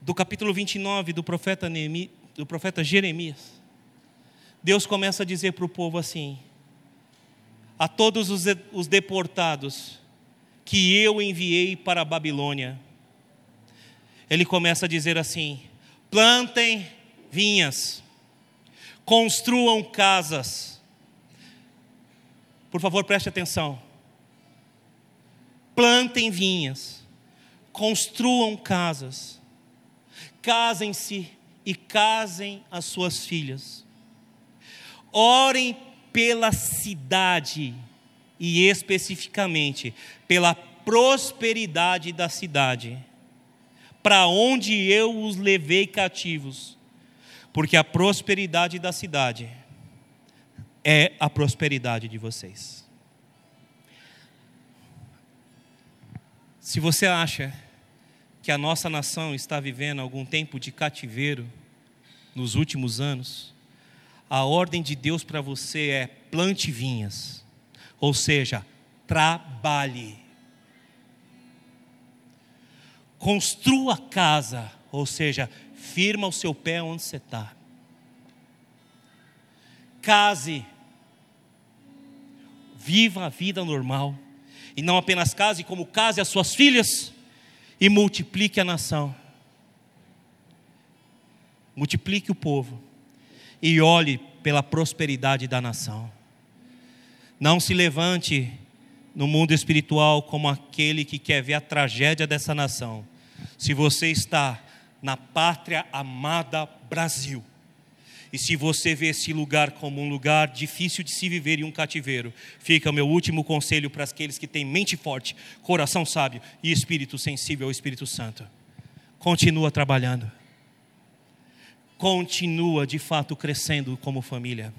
do capítulo 29 do profeta, Neemi, do profeta Jeremias, Deus começa a dizer para o povo assim: a todos os, os deportados que eu enviei para a Babilônia, ele começa a dizer assim: plantem vinhas, construam casas. Por favor, preste atenção. Plantem vinhas, construam casas casem-se e casem as suas filhas. Orem pela cidade e especificamente pela prosperidade da cidade, para onde eu os levei cativos, porque a prosperidade da cidade é a prosperidade de vocês. Se você acha que a nossa nação está vivendo algum tempo de cativeiro nos últimos anos, a ordem de Deus para você é plante vinhas, ou seja, trabalhe. Construa casa, ou seja, firma o seu pé onde você está. Case, viva a vida normal, e não apenas case, como case as suas filhas e multiplique a nação. Multiplique o povo e olhe pela prosperidade da nação. Não se levante no mundo espiritual como aquele que quer ver a tragédia dessa nação. Se você está na pátria amada Brasil, e se você vê esse lugar como um lugar difícil de se viver e um cativeiro, fica o meu último conselho para aqueles que têm mente forte, coração sábio e espírito sensível ao Espírito Santo. Continua trabalhando. Continua de fato crescendo como família.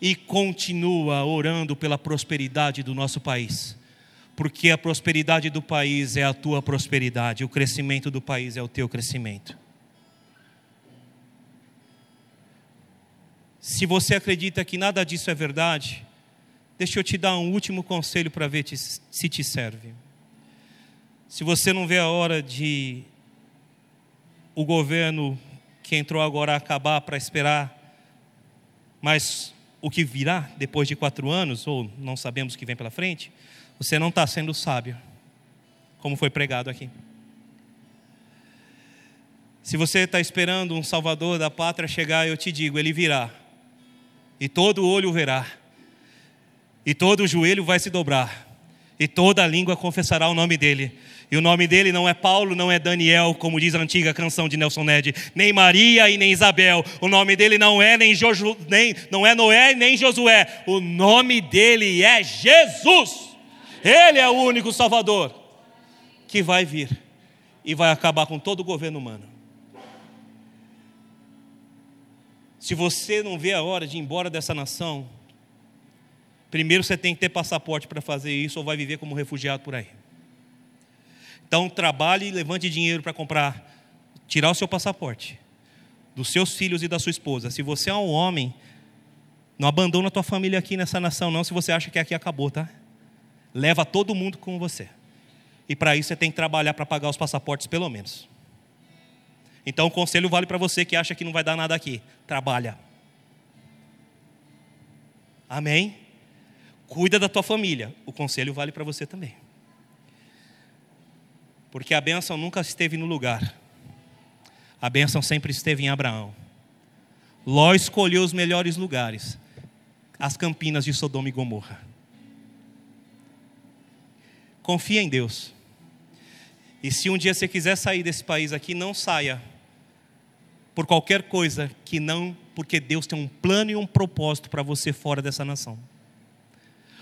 E continua orando pela prosperidade do nosso país. Porque a prosperidade do país é a tua prosperidade, o crescimento do país é o teu crescimento. Se você acredita que nada disso é verdade, deixa eu te dar um último conselho para ver se te serve. Se você não vê a hora de o governo que entrou agora acabar para esperar mais o que virá depois de quatro anos, ou não sabemos o que vem pela frente, você não está sendo sábio, como foi pregado aqui. Se você está esperando um Salvador da pátria chegar, eu te digo, ele virá, e todo olho verá, e todo joelho vai se dobrar, e toda língua confessará o nome dele. E o nome dele não é Paulo, não é Daniel, como diz a antiga canção de Nelson Ned, nem Maria e nem Isabel. O nome dele não é nem, Joju, nem não é Noé nem Josué. O nome dele é Jesus. Ele é o único Salvador que vai vir e vai acabar com todo o governo humano. Se você não vê a hora de ir embora dessa nação, primeiro você tem que ter passaporte para fazer isso ou vai viver como refugiado por aí. Então trabalhe e levante dinheiro para comprar, tirar o seu passaporte dos seus filhos e da sua esposa. Se você é um homem, não abandona a tua família aqui nessa nação, não, se você acha que aqui acabou, tá? Leva todo mundo com você. E para isso você tem que trabalhar para pagar os passaportes, pelo menos. Então o conselho vale para você que acha que não vai dar nada aqui. Trabalha. Amém? Cuida da tua família. O conselho vale para você também. Porque a bênção nunca esteve no lugar. A bênção sempre esteve em Abraão. Ló escolheu os melhores lugares, as campinas de Sodoma e Gomorra. Confia em Deus. E se um dia você quiser sair desse país aqui, não saia por qualquer coisa que não, porque Deus tem um plano e um propósito para você fora dessa nação.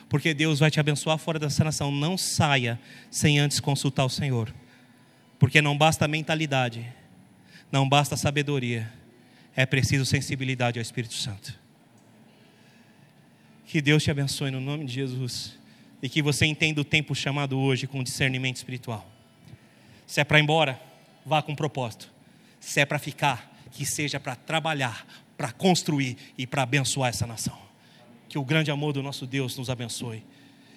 Porque Deus vai te abençoar fora dessa nação. Não saia sem antes consultar o Senhor. Porque não basta mentalidade, não basta sabedoria, é preciso sensibilidade ao Espírito Santo. Que Deus te abençoe no nome de Jesus e que você entenda o tempo chamado hoje com discernimento espiritual. Se é para ir embora, vá com propósito. Se é para ficar, que seja para trabalhar, para construir e para abençoar essa nação. Que o grande amor do nosso Deus nos abençoe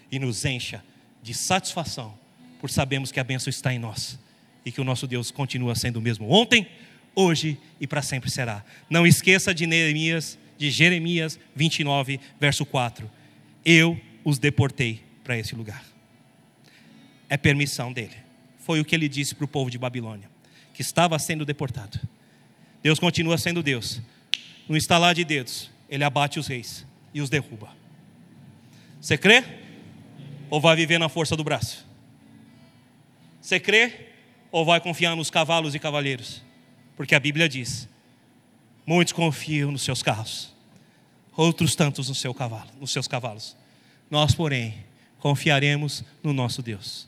e nos encha de satisfação por sabermos que a bênção está em nós e que o nosso Deus continua sendo o mesmo ontem, hoje e para sempre será. Não esqueça de Neemias, de Jeremias 29, verso 4. Eu os deportei para esse lugar. É permissão dele. Foi o que ele disse para o povo de Babilônia, que estava sendo deportado. Deus continua sendo Deus. No instalar de dedos, ele abate os reis e os derruba. Você crê? Ou vai viver na força do braço? Você crê? Ou vai confiar nos cavalos e cavaleiros? Porque a Bíblia diz: muitos confiam nos seus carros, outros tantos no seu cavalo, nos seus cavalos. Nós, porém, confiaremos no nosso Deus.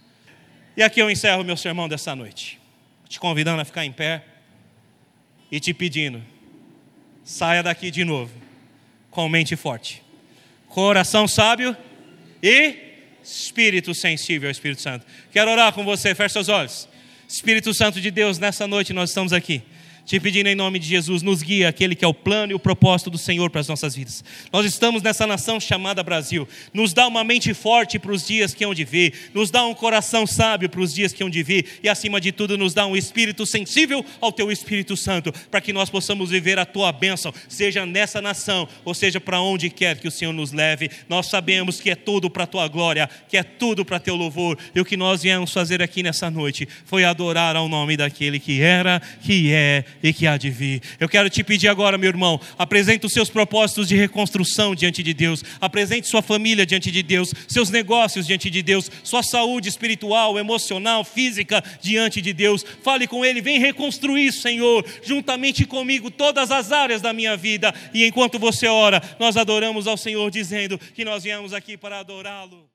E aqui eu encerro meu sermão dessa noite, te convidando a ficar em pé e te pedindo: saia daqui de novo, com mente forte, coração sábio e espírito sensível ao Espírito Santo. Quero orar com você, feche seus olhos. Espírito Santo de Deus, nessa noite nós estamos aqui te pedindo em nome de Jesus, nos guia aquele que é o plano e o propósito do Senhor para as nossas vidas. Nós estamos nessa nação chamada Brasil. Nos dá uma mente forte para os dias que hão de vir, nos dá um coração sábio para os dias que hão de vir e, acima de tudo, nos dá um espírito sensível ao Teu Espírito Santo, para que nós possamos viver a Tua bênção, seja nessa nação, ou seja para onde quer que o Senhor nos leve. Nós sabemos que é tudo para a Tua glória, que é tudo para Teu louvor, e o que nós viemos fazer aqui nessa noite foi adorar ao nome daquele que era, que é e que há de vir. Eu quero te pedir agora, meu irmão, apresente os seus propósitos de reconstrução diante de Deus, apresente sua família diante de Deus, seus negócios diante de Deus, sua saúde espiritual, emocional, física diante de Deus. Fale com Ele, vem reconstruir, Senhor, juntamente comigo, todas as áreas da minha vida. E enquanto você ora, nós adoramos ao Senhor, dizendo que nós viemos aqui para adorá-lo.